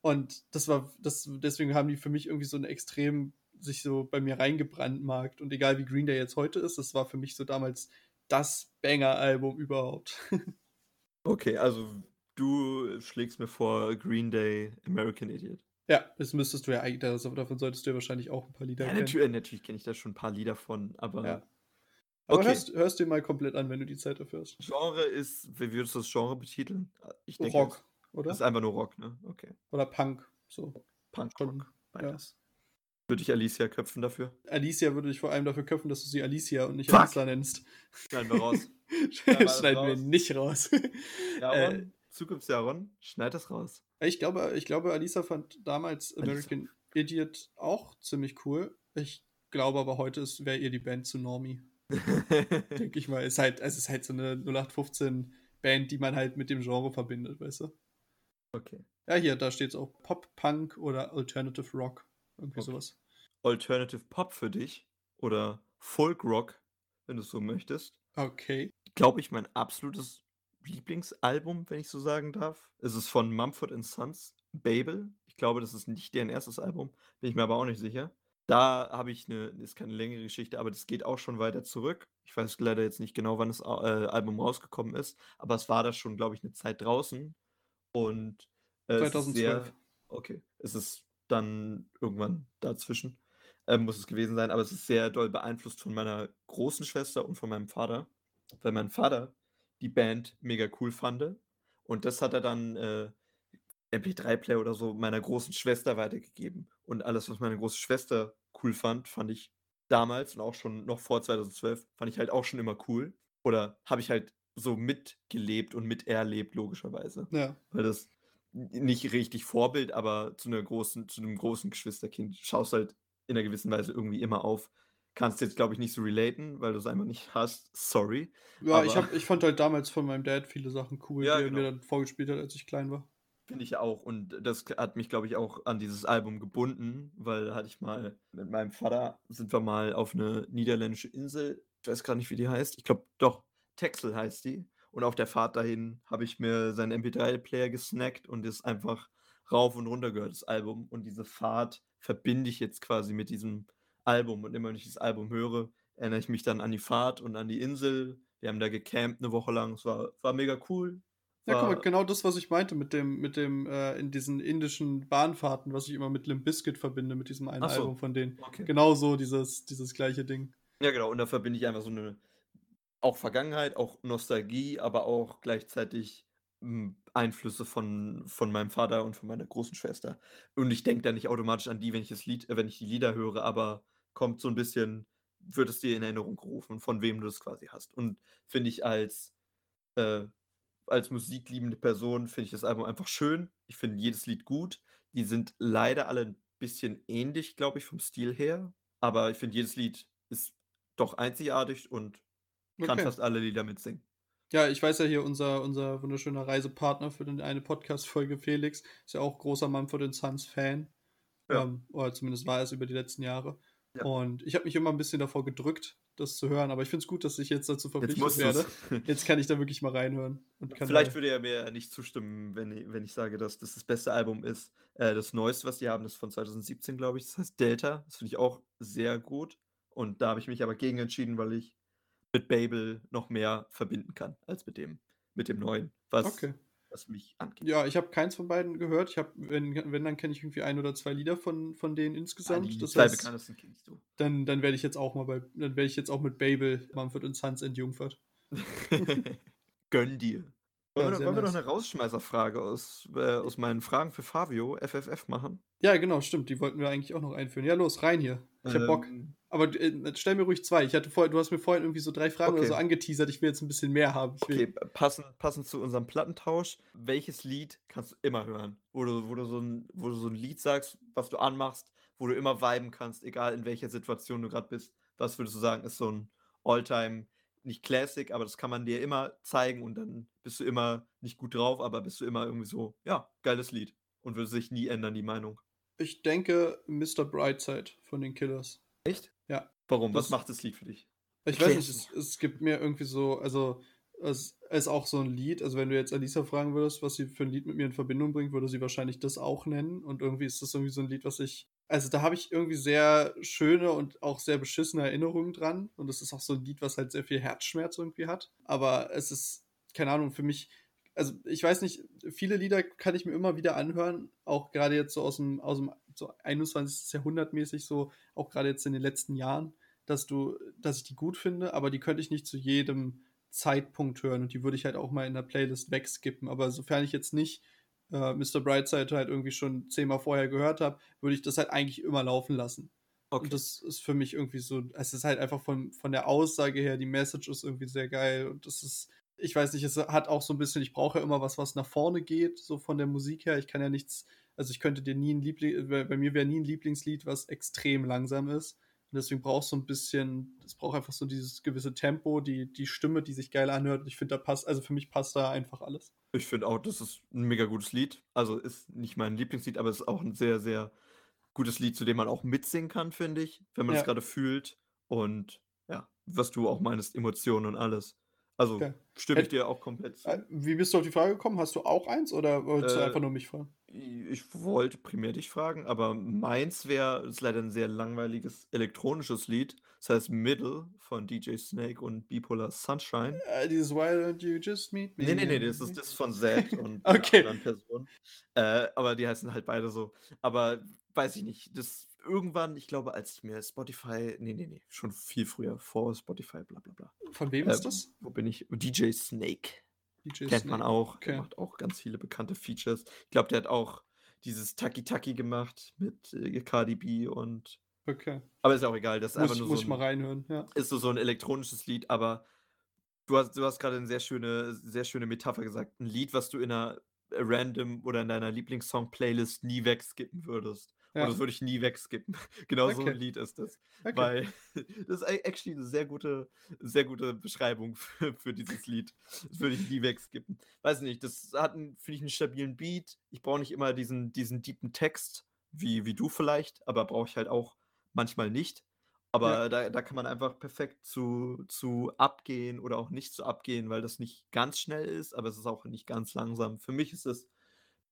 S1: Und das war, das, deswegen haben die für mich irgendwie so eine extrem sich so bei mir reingebrandmarkt. Und egal wie Green Day jetzt heute ist, das war für mich so damals das Banger-Album überhaupt.
S2: okay, also du schlägst mir vor Green Day American Idiot.
S1: Ja, das müsstest du ja eigentlich, davon solltest du ja wahrscheinlich auch ein paar Lieder
S2: ja, kennen. Natürlich, natürlich kenne ich da schon ein paar Lieder von, aber. Ja.
S1: Aber okay. hörst, hörst dir mal komplett an, wenn du die Zeit dafür hast.
S2: Genre ist, wie würdest du das Genre betiteln?
S1: Ich denke, Rock, oder?
S2: Das ist einfach nur Rock, ne? Okay.
S1: Oder Punk, so.
S2: Punk, Rock, beides. Ja. Würde ich Alicia köpfen dafür?
S1: Alicia würde ich vor allem dafür köpfen, dass du sie Alicia und nicht Fuck. Nennst.
S2: Schneiden wir raus.
S1: Schneiden wir nicht raus.
S2: Jaron, äh, Zukunftsjaron, schneid das raus.
S1: Ich glaube, ich glaube, Alisa fand damals American Alisa. Idiot auch ziemlich cool. Ich glaube aber heute wäre ihr die Band zu Normie. Denke ich mal. Es ist, halt, es ist halt so eine 0815 Band, die man halt mit dem Genre verbindet, weißt du?
S2: Okay.
S1: Ja, hier, da steht es auch Pop, Punk oder Alternative Rock. Irgendwie
S2: Okay.
S1: sowas.
S2: Alternative Pop für dich oder Folk Rock, wenn du es so möchtest.
S1: Okay.
S2: Glaube ich, mein absolutes Lieblingsalbum, wenn ich so sagen darf. Es ist von Mumford Sons, Babel. Ich glaube, das ist nicht deren erstes Album, bin ich mir aber auch nicht sicher. Da habe ich eine, ist keine längere Geschichte, aber das geht auch schon weiter zurück. Ich weiß leider jetzt nicht genau, wann das äh, Album rausgekommen ist, aber es war da schon, glaube ich, eine Zeit draußen. Und äh, es ist
S1: 2012.
S2: sehr, okay, es ist dann irgendwann dazwischen, äh, muss es gewesen sein, aber es ist sehr doll beeinflusst von meiner großen Schwester und von meinem Vater, weil mein Vater die Band mega cool fand. Und das hat er dann äh, MP3-Player oder so meiner großen Schwester weitergegeben. Und alles, was meine große Schwester cool fand, fand ich damals und auch schon noch vor 2012, fand ich halt auch schon immer cool. Oder habe ich halt so mitgelebt und miterlebt, logischerweise.
S1: Ja.
S2: Weil das nicht richtig Vorbild, aber zu einer großen, zu einem großen Geschwisterkind schaust halt in einer gewissen Weise irgendwie immer auf. Kannst jetzt, glaube ich, nicht so relaten, weil du es einfach nicht hast. Sorry.
S1: Ja, ich, hab, ich fand halt damals von meinem Dad viele Sachen cool,
S2: Ja,
S1: die er mir
S2: genau.
S1: dann vorgespielt hat, als ich klein war.
S2: Finde ich auch. Und das hat mich, glaube ich, auch an dieses Album gebunden, weil da hatte ich mal mit meinem Vater, sind wir mal auf eine niederländische Insel, ich weiß gar nicht, wie die heißt. Ich glaube, doch, Texel heißt die. Und auf der Fahrt dahin habe ich mir seinen MP3-Player gesnackt und ist einfach rauf und runter gehört, das Album. Und diese Fahrt verbinde ich jetzt quasi mit diesem Album. Und immer wenn ich dieses Album höre, erinnere ich mich dann an die Fahrt und an die Insel. Wir haben da gecampt eine Woche lang. Es war, war mega cool.
S1: Ja, guck mal, genau das, was ich meinte mit dem, mit dem, äh, in diesen indischen Bahnfahrten, was ich immer mit Limp Bizkit verbinde, mit diesem einen
S2: so.
S1: Album von denen.
S2: Okay.
S1: Genau so dieses, dieses gleiche Ding.
S2: Ja, genau. Und da verbinde ich einfach so eine auch Vergangenheit, auch Nostalgie, aber auch gleichzeitig hm, Einflüsse von, von meinem Vater und von meiner großen Schwester. Und ich denke da nicht automatisch an die, wenn ich das Lied, äh, wenn ich die Lieder höre, aber kommt so ein bisschen, wird es dir in Erinnerung gerufen, von wem du das quasi hast. Und finde ich als, äh, als musikliebende Person, finde ich das Album einfach schön. Ich finde jedes Lied gut. Die sind leider alle ein bisschen ähnlich, glaube ich, vom Stil her. Aber ich finde, jedes Lied ist doch einzigartig und kann
S1: Okay.
S2: fast alle Lieder mitsingen.
S1: Ja, ich weiß ja hier, unser, unser wunderschöner Reisepartner für den, eine Podcast-Folge, Felix, ist ja auch großer Mumford Sons Fan.
S2: Ja.
S1: Ähm, oder zumindest war er es über die letzten Jahre.
S2: Ja.
S1: Und ich habe mich immer ein bisschen davor gedrückt, das zu hören, aber ich finde es gut, dass ich jetzt dazu
S2: Jetzt
S1: verpflichtet
S2: musst
S1: werde. Jetzt kann ich da wirklich mal reinhören. Kann
S2: Vielleicht würde er mir nicht zustimmen, wenn ich, wenn ich sage, dass das das beste Album ist. Äh, das neueste, was die haben, ist von 2017, glaube ich. Das heißt Delta. Das finde ich auch sehr gut. Und da habe ich mich aber gegen entschieden, weil ich mit Babel noch mehr verbinden kann als mit dem, mit dem neuen, was,
S1: Okay.
S2: was mich angeht.
S1: Ja, ich habe keins von beiden gehört. Ich habe, wenn, wenn, dann kenne ich irgendwie ein oder zwei Lieder von, von denen
S2: Ah,
S1: insgesamt.
S2: die
S1: das
S2: zwei
S1: heißt,
S2: bekanntesten kennst du.
S1: dann, dann werde ich jetzt auch mal bei, dann werde ich jetzt auch mit Babel, Mumford und Sons entjungfert.
S2: Gönn dir. Wollen,
S1: Ja,
S2: wollen wir noch
S1: nice.
S2: eine Rausschmeißerfrage aus, äh, aus meinen Fragen für Fabio, FFF, machen?
S1: Ja, genau, stimmt. Die wollten wir eigentlich auch noch einführen. Ja, los, rein hier. Ich hab Bock.
S2: Ähm,
S1: Aber äh, stell mir ruhig zwei. Ich hatte vorher, du hast mir vorhin irgendwie so drei Fragen oder
S2: Okay.
S1: so angeteasert. Ich will jetzt ein bisschen mehr haben.
S2: Okay, passend, passend zu unserem Plattentausch, welches Lied kannst du immer hören? Wo du, wo, du so ein, wo du so ein Lied sagst, was du anmachst, wo du immer viben kannst, egal in welcher Situation du gerade bist. Was würdest du sagen, ist so ein Alltime, nicht Classic, aber das kann man dir immer zeigen und dann bist du immer nicht gut drauf, aber bist du immer irgendwie so, ja, geiles Lied. Und würde sich nie ändern, die Meinung.
S1: Ich denke Mr. Brightside von den Killers.
S2: Echt?
S1: Ja.
S2: Warum? Was
S1: Das-
S2: macht das Lied für dich?
S1: Ich weiß nicht, es, es gibt mir irgendwie so, also es ist auch so ein Lied, also wenn du jetzt Alisa fragen würdest, was sie für ein Lied mit mir in Verbindung bringt, würde sie wahrscheinlich das auch nennen und irgendwie ist das irgendwie so ein Lied, was ich, also da habe ich irgendwie sehr schöne und auch sehr beschissene Erinnerungen dran und es ist auch so ein Lied, was halt sehr viel Herzschmerz irgendwie hat, aber es ist, keine Ahnung, für mich, also ich weiß nicht, viele Lieder kann ich mir immer wieder anhören, auch gerade jetzt so aus dem, aus dem so 21. Jahrhundert mäßig, so auch gerade jetzt in den letzten Jahren dass du, dass ich die gut finde, aber die könnte ich nicht zu jedem Zeitpunkt hören und die würde ich halt auch mal in der Playlist wegskippen. Aber sofern ich jetzt nicht äh, Mr. Brightside halt irgendwie schon zehnmal vorher gehört habe, würde ich das halt eigentlich immer laufen lassen. Und das ist für mich irgendwie so, es ist halt einfach von, von der Aussage her, die Message ist irgendwie sehr geil und das ist, ich weiß nicht, es hat auch so ein bisschen, ich brauche ja immer was, was nach vorne geht, so von der Musik her. Ich kann ja nichts, also ich könnte dir nie ein Liebling, bei mir wäre nie ein Lieblingslied, was extrem langsam ist. Und deswegen brauchst du ein bisschen, es braucht einfach so dieses gewisse Tempo, die, die Stimme, die sich geil anhört. Und ich finde, da passt, also für mich passt da einfach alles.
S2: Ich finde auch, das ist ein mega gutes Lied. Also ist nicht mein Lieblingslied, aber es ist auch ein sehr, sehr gutes Lied, zu dem man auch mitsingen kann, finde ich, wenn man es
S1: Ja.
S2: gerade fühlt. Und ja, was du auch meinst, Emotionen und alles. Also
S1: Okay.
S2: stimme ich dir auch komplett zu.
S1: Äh, Wie bist du auf die Frage gekommen? Hast du auch eins oder wolltest du
S2: Äh,
S1: einfach nur mich fragen?
S2: Ich wollte primär dich fragen, aber meins wäre, ist leider ein sehr langweiliges elektronisches Lied. Das heißt Middle von DJ Snake und Bipolar Sunshine.
S1: Äh, dieses Why don't you just meet me?
S2: Nee, nee, nee, das ist, das von Zed und
S1: Okay.
S2: anderen Person. Äh, aber die heißen halt beide so. Aber weiß ich nicht, das irgendwann, ich glaube, als ich mir Spotify, nee, nee, nee, schon viel früher, vor Spotify, bla bla bla.
S1: Von wem
S2: Äh,
S1: ist das?
S2: Wo bin ich? DJ Snake.
S1: DJ
S2: Kennt man
S1: Snake.
S2: auch. Der
S1: Okay.
S2: macht auch ganz viele bekannte Features. Ich glaube, der hat auch dieses Taki Taki gemacht mit äh, Cardi B und.
S1: Okay.
S2: Aber ist auch egal, das ist
S1: Muss,
S2: einfach nur
S1: muss
S2: so
S1: ich mal
S2: ein,
S1: reinhören, ja.
S2: ist so, so ein elektronisches Lied, aber du hast, du hast gerade eine sehr schöne, sehr schöne Metapher gesagt. Ein Lied, was du in einer random oder in deiner Lieblingssong-Playlist nie wegskippen würdest. Und
S1: Ja.
S2: das würde ich nie wegskippen. Genau so
S1: Okay.
S2: ein Lied ist das.
S1: Okay.
S2: Weil das ist a- actually eine sehr gute, sehr gute Beschreibung für, für dieses Lied. Das würde ich nie wegskippen. Weiß nicht, das hat, einen- finde ich, einen stabilen Beat. Ich brauche nicht immer diesen, diesen deepen Text, wie, wie du vielleicht, aber brauche ich halt auch manchmal nicht. Aber
S1: Ja.
S2: da, da kann man einfach perfekt zu, zu abgehen oder auch nicht zu abgehen, weil das nicht ganz schnell ist, aber es ist auch nicht ganz langsam. Für mich ist es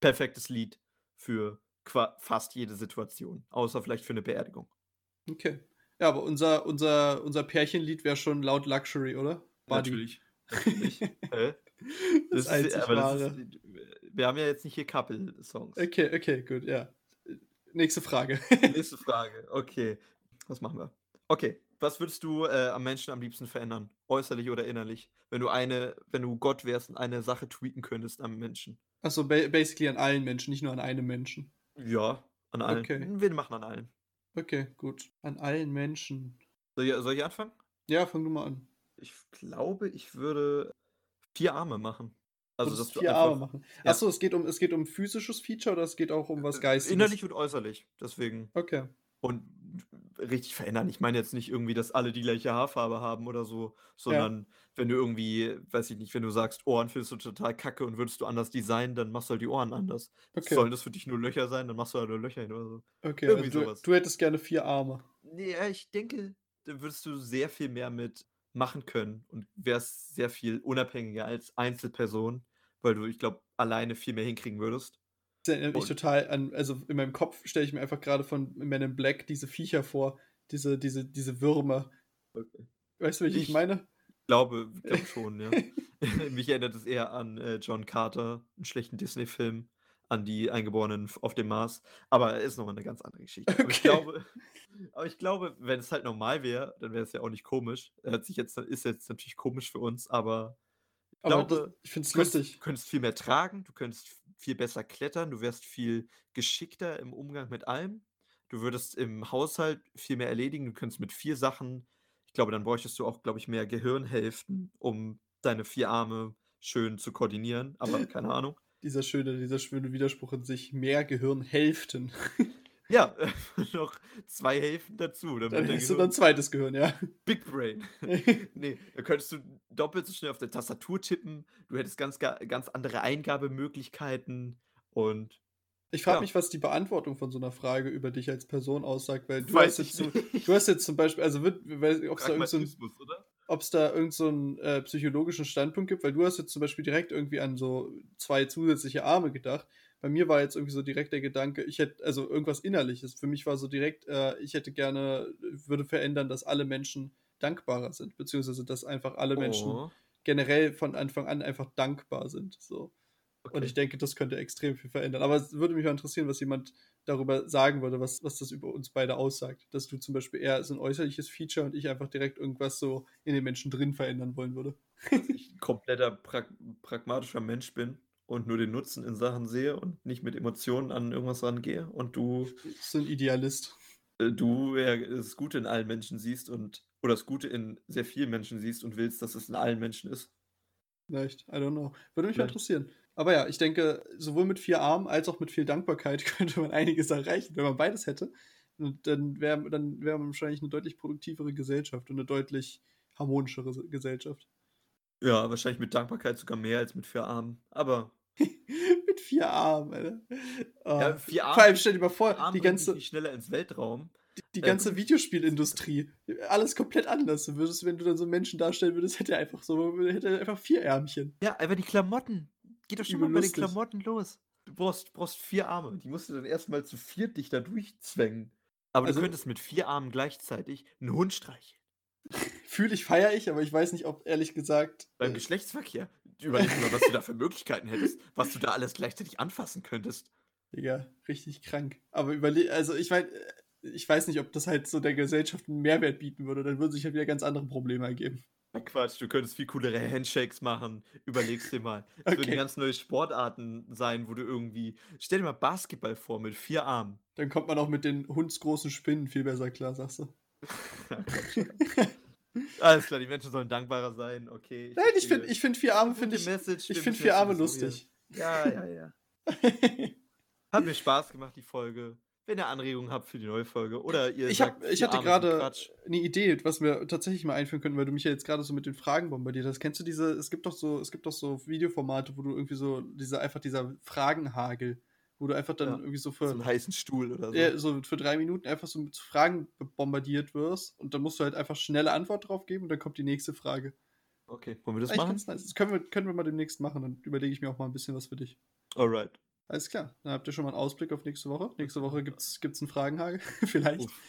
S2: perfektes Lied für fast jede Situation, außer vielleicht für eine Beerdigung.
S1: Okay. Ja, aber unser, unser, unser Pärchenlied wäre schon laut Luxury, oder? Buddy.
S2: Natürlich. Natürlich.
S1: Das,
S2: Das ist, aber das
S1: wahre.
S2: ist, wir haben ja jetzt nicht hier Couple-Songs.
S1: Okay, okay, gut, ja. Nächste Frage.
S2: Nächste Frage. Okay. Was machen wir? Okay. Was würdest du äh, am Menschen am liebsten verändern? Äußerlich oder innerlich? Wenn du eine, wenn du Gott wärst und eine Sache tweaken könntest am Menschen.
S1: Achso, ba basically an allen Menschen, nicht nur an einem Menschen.
S2: Ja, an allen.
S1: Okay.
S2: Wir machen an allen.
S1: Okay, gut. An allen Menschen.
S2: Soll ich, soll ich anfangen?
S1: Ja, fang du mal an.
S2: Ich glaube, ich würde vier Arme machen. Also, du
S1: vier Arme machen.
S2: ja.
S1: Achso, es geht um es geht um physisches Feature oder es geht auch um was
S2: äh,
S1: Geistiges?
S2: innerlich und äußerlich. Deswegen.
S1: Okay.
S2: Und richtig verändern. Ich meine jetzt nicht irgendwie, dass alle die gleiche Haarfarbe haben oder so, sondern wenn du irgendwie, weiß ich nicht, wenn du sagst, Ohren findest du total kacke und würdest du anders designen, dann machst du halt die Ohren anders.
S1: Okay.
S2: Sollen das für dich nur Löcher sein, dann machst du halt nur Löcher hin oder so.
S1: Okay,
S2: Irgendwie
S1: also du,
S2: sowas.
S1: du hättest gerne vier Arme.
S2: Ja, ich denke, da würdest du sehr viel mehr mit machen können und wärst sehr viel unabhängiger als Einzelperson, weil du, ich glaube, alleine viel mehr hinkriegen würdest.
S1: Das erinnert mich total an, also in meinem Kopf stelle ich mir einfach gerade von Men in Black diese Viecher vor, diese, diese, diese Würmer.
S2: Okay.
S1: Weißt du, wie ich,
S2: Ich-
S1: ich meine?
S2: Glaube, glaube schon, ja. Mich erinnert es eher an äh, John Carter, einen schlechten Disney-Film, an die Eingeborenen auf dem Mars. Aber ist nochmal eine ganz andere Geschichte. Aber, ich
S1: Okay.
S2: glaube, aber ich glaube, wenn es halt normal wäre, dann wäre es ja auch nicht komisch. Hört sich jetzt, ist jetzt natürlich komisch für uns, aber ich
S1: Aber
S2: glaube,
S1: das, ich finde es lustig.
S2: du könntest viel mehr tragen, du könntest viel besser klettern, du wärst viel geschickter im Umgang mit allem. Du würdest im Haushalt viel mehr erledigen, du könntest mit vier Sachen, ich glaube, dann bräuchtest du auch, glaube ich, mehr Gehirnhälften, um deine vier Arme schön zu koordinieren, aber keine Ahnung.
S1: Dieser schöne, dieser schöne Widerspruch in sich. Mehr Gehirnhälften.
S2: Ja, noch zwei Hälften dazu. Damit
S1: Dann hast du dann zweites Gehirn, ja.
S2: Big Brain. nee, da könntest du doppelt so schnell auf der Tastatur tippen. Du hättest ganz, ga- ganz andere Eingabemöglichkeiten und
S1: Ich frage
S2: Ja.
S1: mich, was die Beantwortung von so einer Frage über dich als Person aussagt, weil du hast jetzt so, du hast jetzt zum Beispiel, also ob es da irgend so ein
S2: Pragmatismus, oder?
S1: ob es da irgendeinen so einen, äh, psychologischen Standpunkt gibt, weil du hast jetzt zum Beispiel direkt irgendwie an so zwei zusätzliche Arme gedacht. Bei mir war jetzt irgendwie so direkt der Gedanke, ich hätte, also irgendwas Innerliches. Für mich war so direkt, äh, ich hätte gerne, würde verändern, dass alle Menschen dankbarer sind, beziehungsweise dass einfach alle Menschen
S2: Oh,
S1: generell von Anfang an einfach dankbar sind. So. Und
S2: okay.
S1: ich denke, das könnte extrem viel verändern. Aber es würde mich mal interessieren, was jemand darüber sagen würde, was, was das über uns beide aussagt. Dass du zum Beispiel eher so ein äußerliches Feature und ich einfach direkt irgendwas so in den Menschen drin verändern wollen würde.
S2: dass ich ein kompletter prag pragmatischer Mensch bin und nur den Nutzen in Sachen sehe und nicht mit Emotionen an irgendwas rangehe und du,
S1: So ein Idealist.
S2: äh, du ja das Gute in allen Menschen siehst und oder das Gute in sehr vielen Menschen siehst und willst, dass es in allen Menschen ist.
S1: Vielleicht, I don't know. Würde mich
S2: Vielleicht.
S1: interessieren. Aber ja, ich denke, sowohl mit vier Armen als auch mit viel Dankbarkeit könnte man einiges erreichen, wenn man beides hätte. Und dann wäre dann wär man wahrscheinlich eine deutlich produktivere Gesellschaft und eine deutlich harmonischere Gesellschaft.
S2: Ja, wahrscheinlich mit Dankbarkeit sogar mehr als mit vier Armen. Aber.
S1: mit vier Armen, Alter. Oh.
S2: Ja, vier Arme.
S1: Vor allem stell dir mal vor, die ganze.
S2: schneller ins Weltraum.
S1: Die, die ganze äh, Videospielindustrie. Alles komplett anders. Du würdest, wenn du dann so Menschen darstellen würdest, hätte er einfach so, hätte er einfach vier Ärmchen.
S2: Ja, aber die Klamotten. Geht doch schon mal bei den Klamotten los. Du brauchst, brauchst vier Arme. Die musst du dann erstmal zu viert dich da durchzwängen. Aber also, du könntest mit vier Armen gleichzeitig einen Hund streicheln.
S1: Fühle ich, feiere ich, aber ich weiß nicht, ob ehrlich gesagt.
S2: Beim äh, Geschlechtsverkehr. Überleg mal, was du da für Möglichkeiten hättest, was du da alles gleichzeitig anfassen könntest.
S1: Digga, richtig krank. Aber überleg, also ich weiß, ich weiß nicht, ob das halt so der Gesellschaft einen Mehrwert bieten würde. Dann würden sich halt wieder ganz andere Probleme ergeben.
S2: Quatsch, du könntest viel coolere Handshakes machen. Überlegst dir mal. Es okay. würden ganz neue Sportarten sein, wo du irgendwie. Stell dir mal Basketball vor mit vier Armen.
S1: Dann kommt man auch mit den hundsgroßen Spinnen viel besser klar, sagst du.
S2: Alles klar, die Menschen sollen dankbarer sein, okay.
S1: Ich Nein, ich finde ich find vier Arme, finde ich, ich finde vier Arme lustig.
S2: Ja, ja, ja. Hat mir Spaß gemacht, die Folge. Wenn ihr Anregungen habt für die neue Folge oder ihr.
S1: Ich, hab, ich hatte gerade eine Idee, was wir tatsächlich mal einführen können, weil du mich ja jetzt gerade so mit den Fragen bombardiert hast. Kennst du diese, es gibt doch so, es gibt doch so Videoformate, wo du irgendwie so, diese, einfach dieser Fragenhagel, wo du einfach dann ja, irgendwie so für. So
S2: einen heißen Stuhl oder so.
S1: Ja, so für drei Minuten einfach so mit Fragen bombardiert wirst und dann musst du halt einfach schnelle Antwort drauf geben und dann kommt die nächste Frage.
S2: Okay, wollen wir das Eigentlich machen?
S1: Nice. Das können wir, können wir mal demnächst machen, dann überlege ich mir auch mal ein bisschen was für dich.
S2: Alright.
S1: Alles klar. Dann habt ihr schon mal einen Ausblick auf nächste Woche. Nächste Woche gibt es einen Fragenhagel, vielleicht. Uff.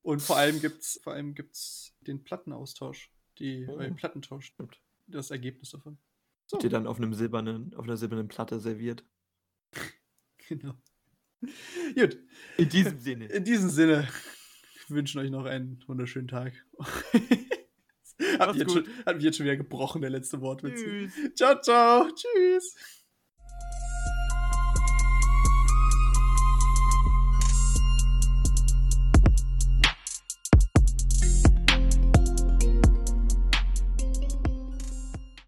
S1: Und vor allem gibt es vor allem gibt's den Plattenaustausch. Die oh. äh, Plattentausch. Stimmt. Das Ergebnis davon.
S2: So. Die dann auf einem silbernen, auf einer silbernen Platte serviert.
S1: genau. Gut.
S2: In diesem Sinne.
S1: In diesem Sinne wünschen euch noch einen wunderschönen Tag. hat, mich jetzt schon, hat mich jetzt schon wieder gebrochen, der letzte Wortwitz. Tschüss. Ciao, ciao. Tschüss.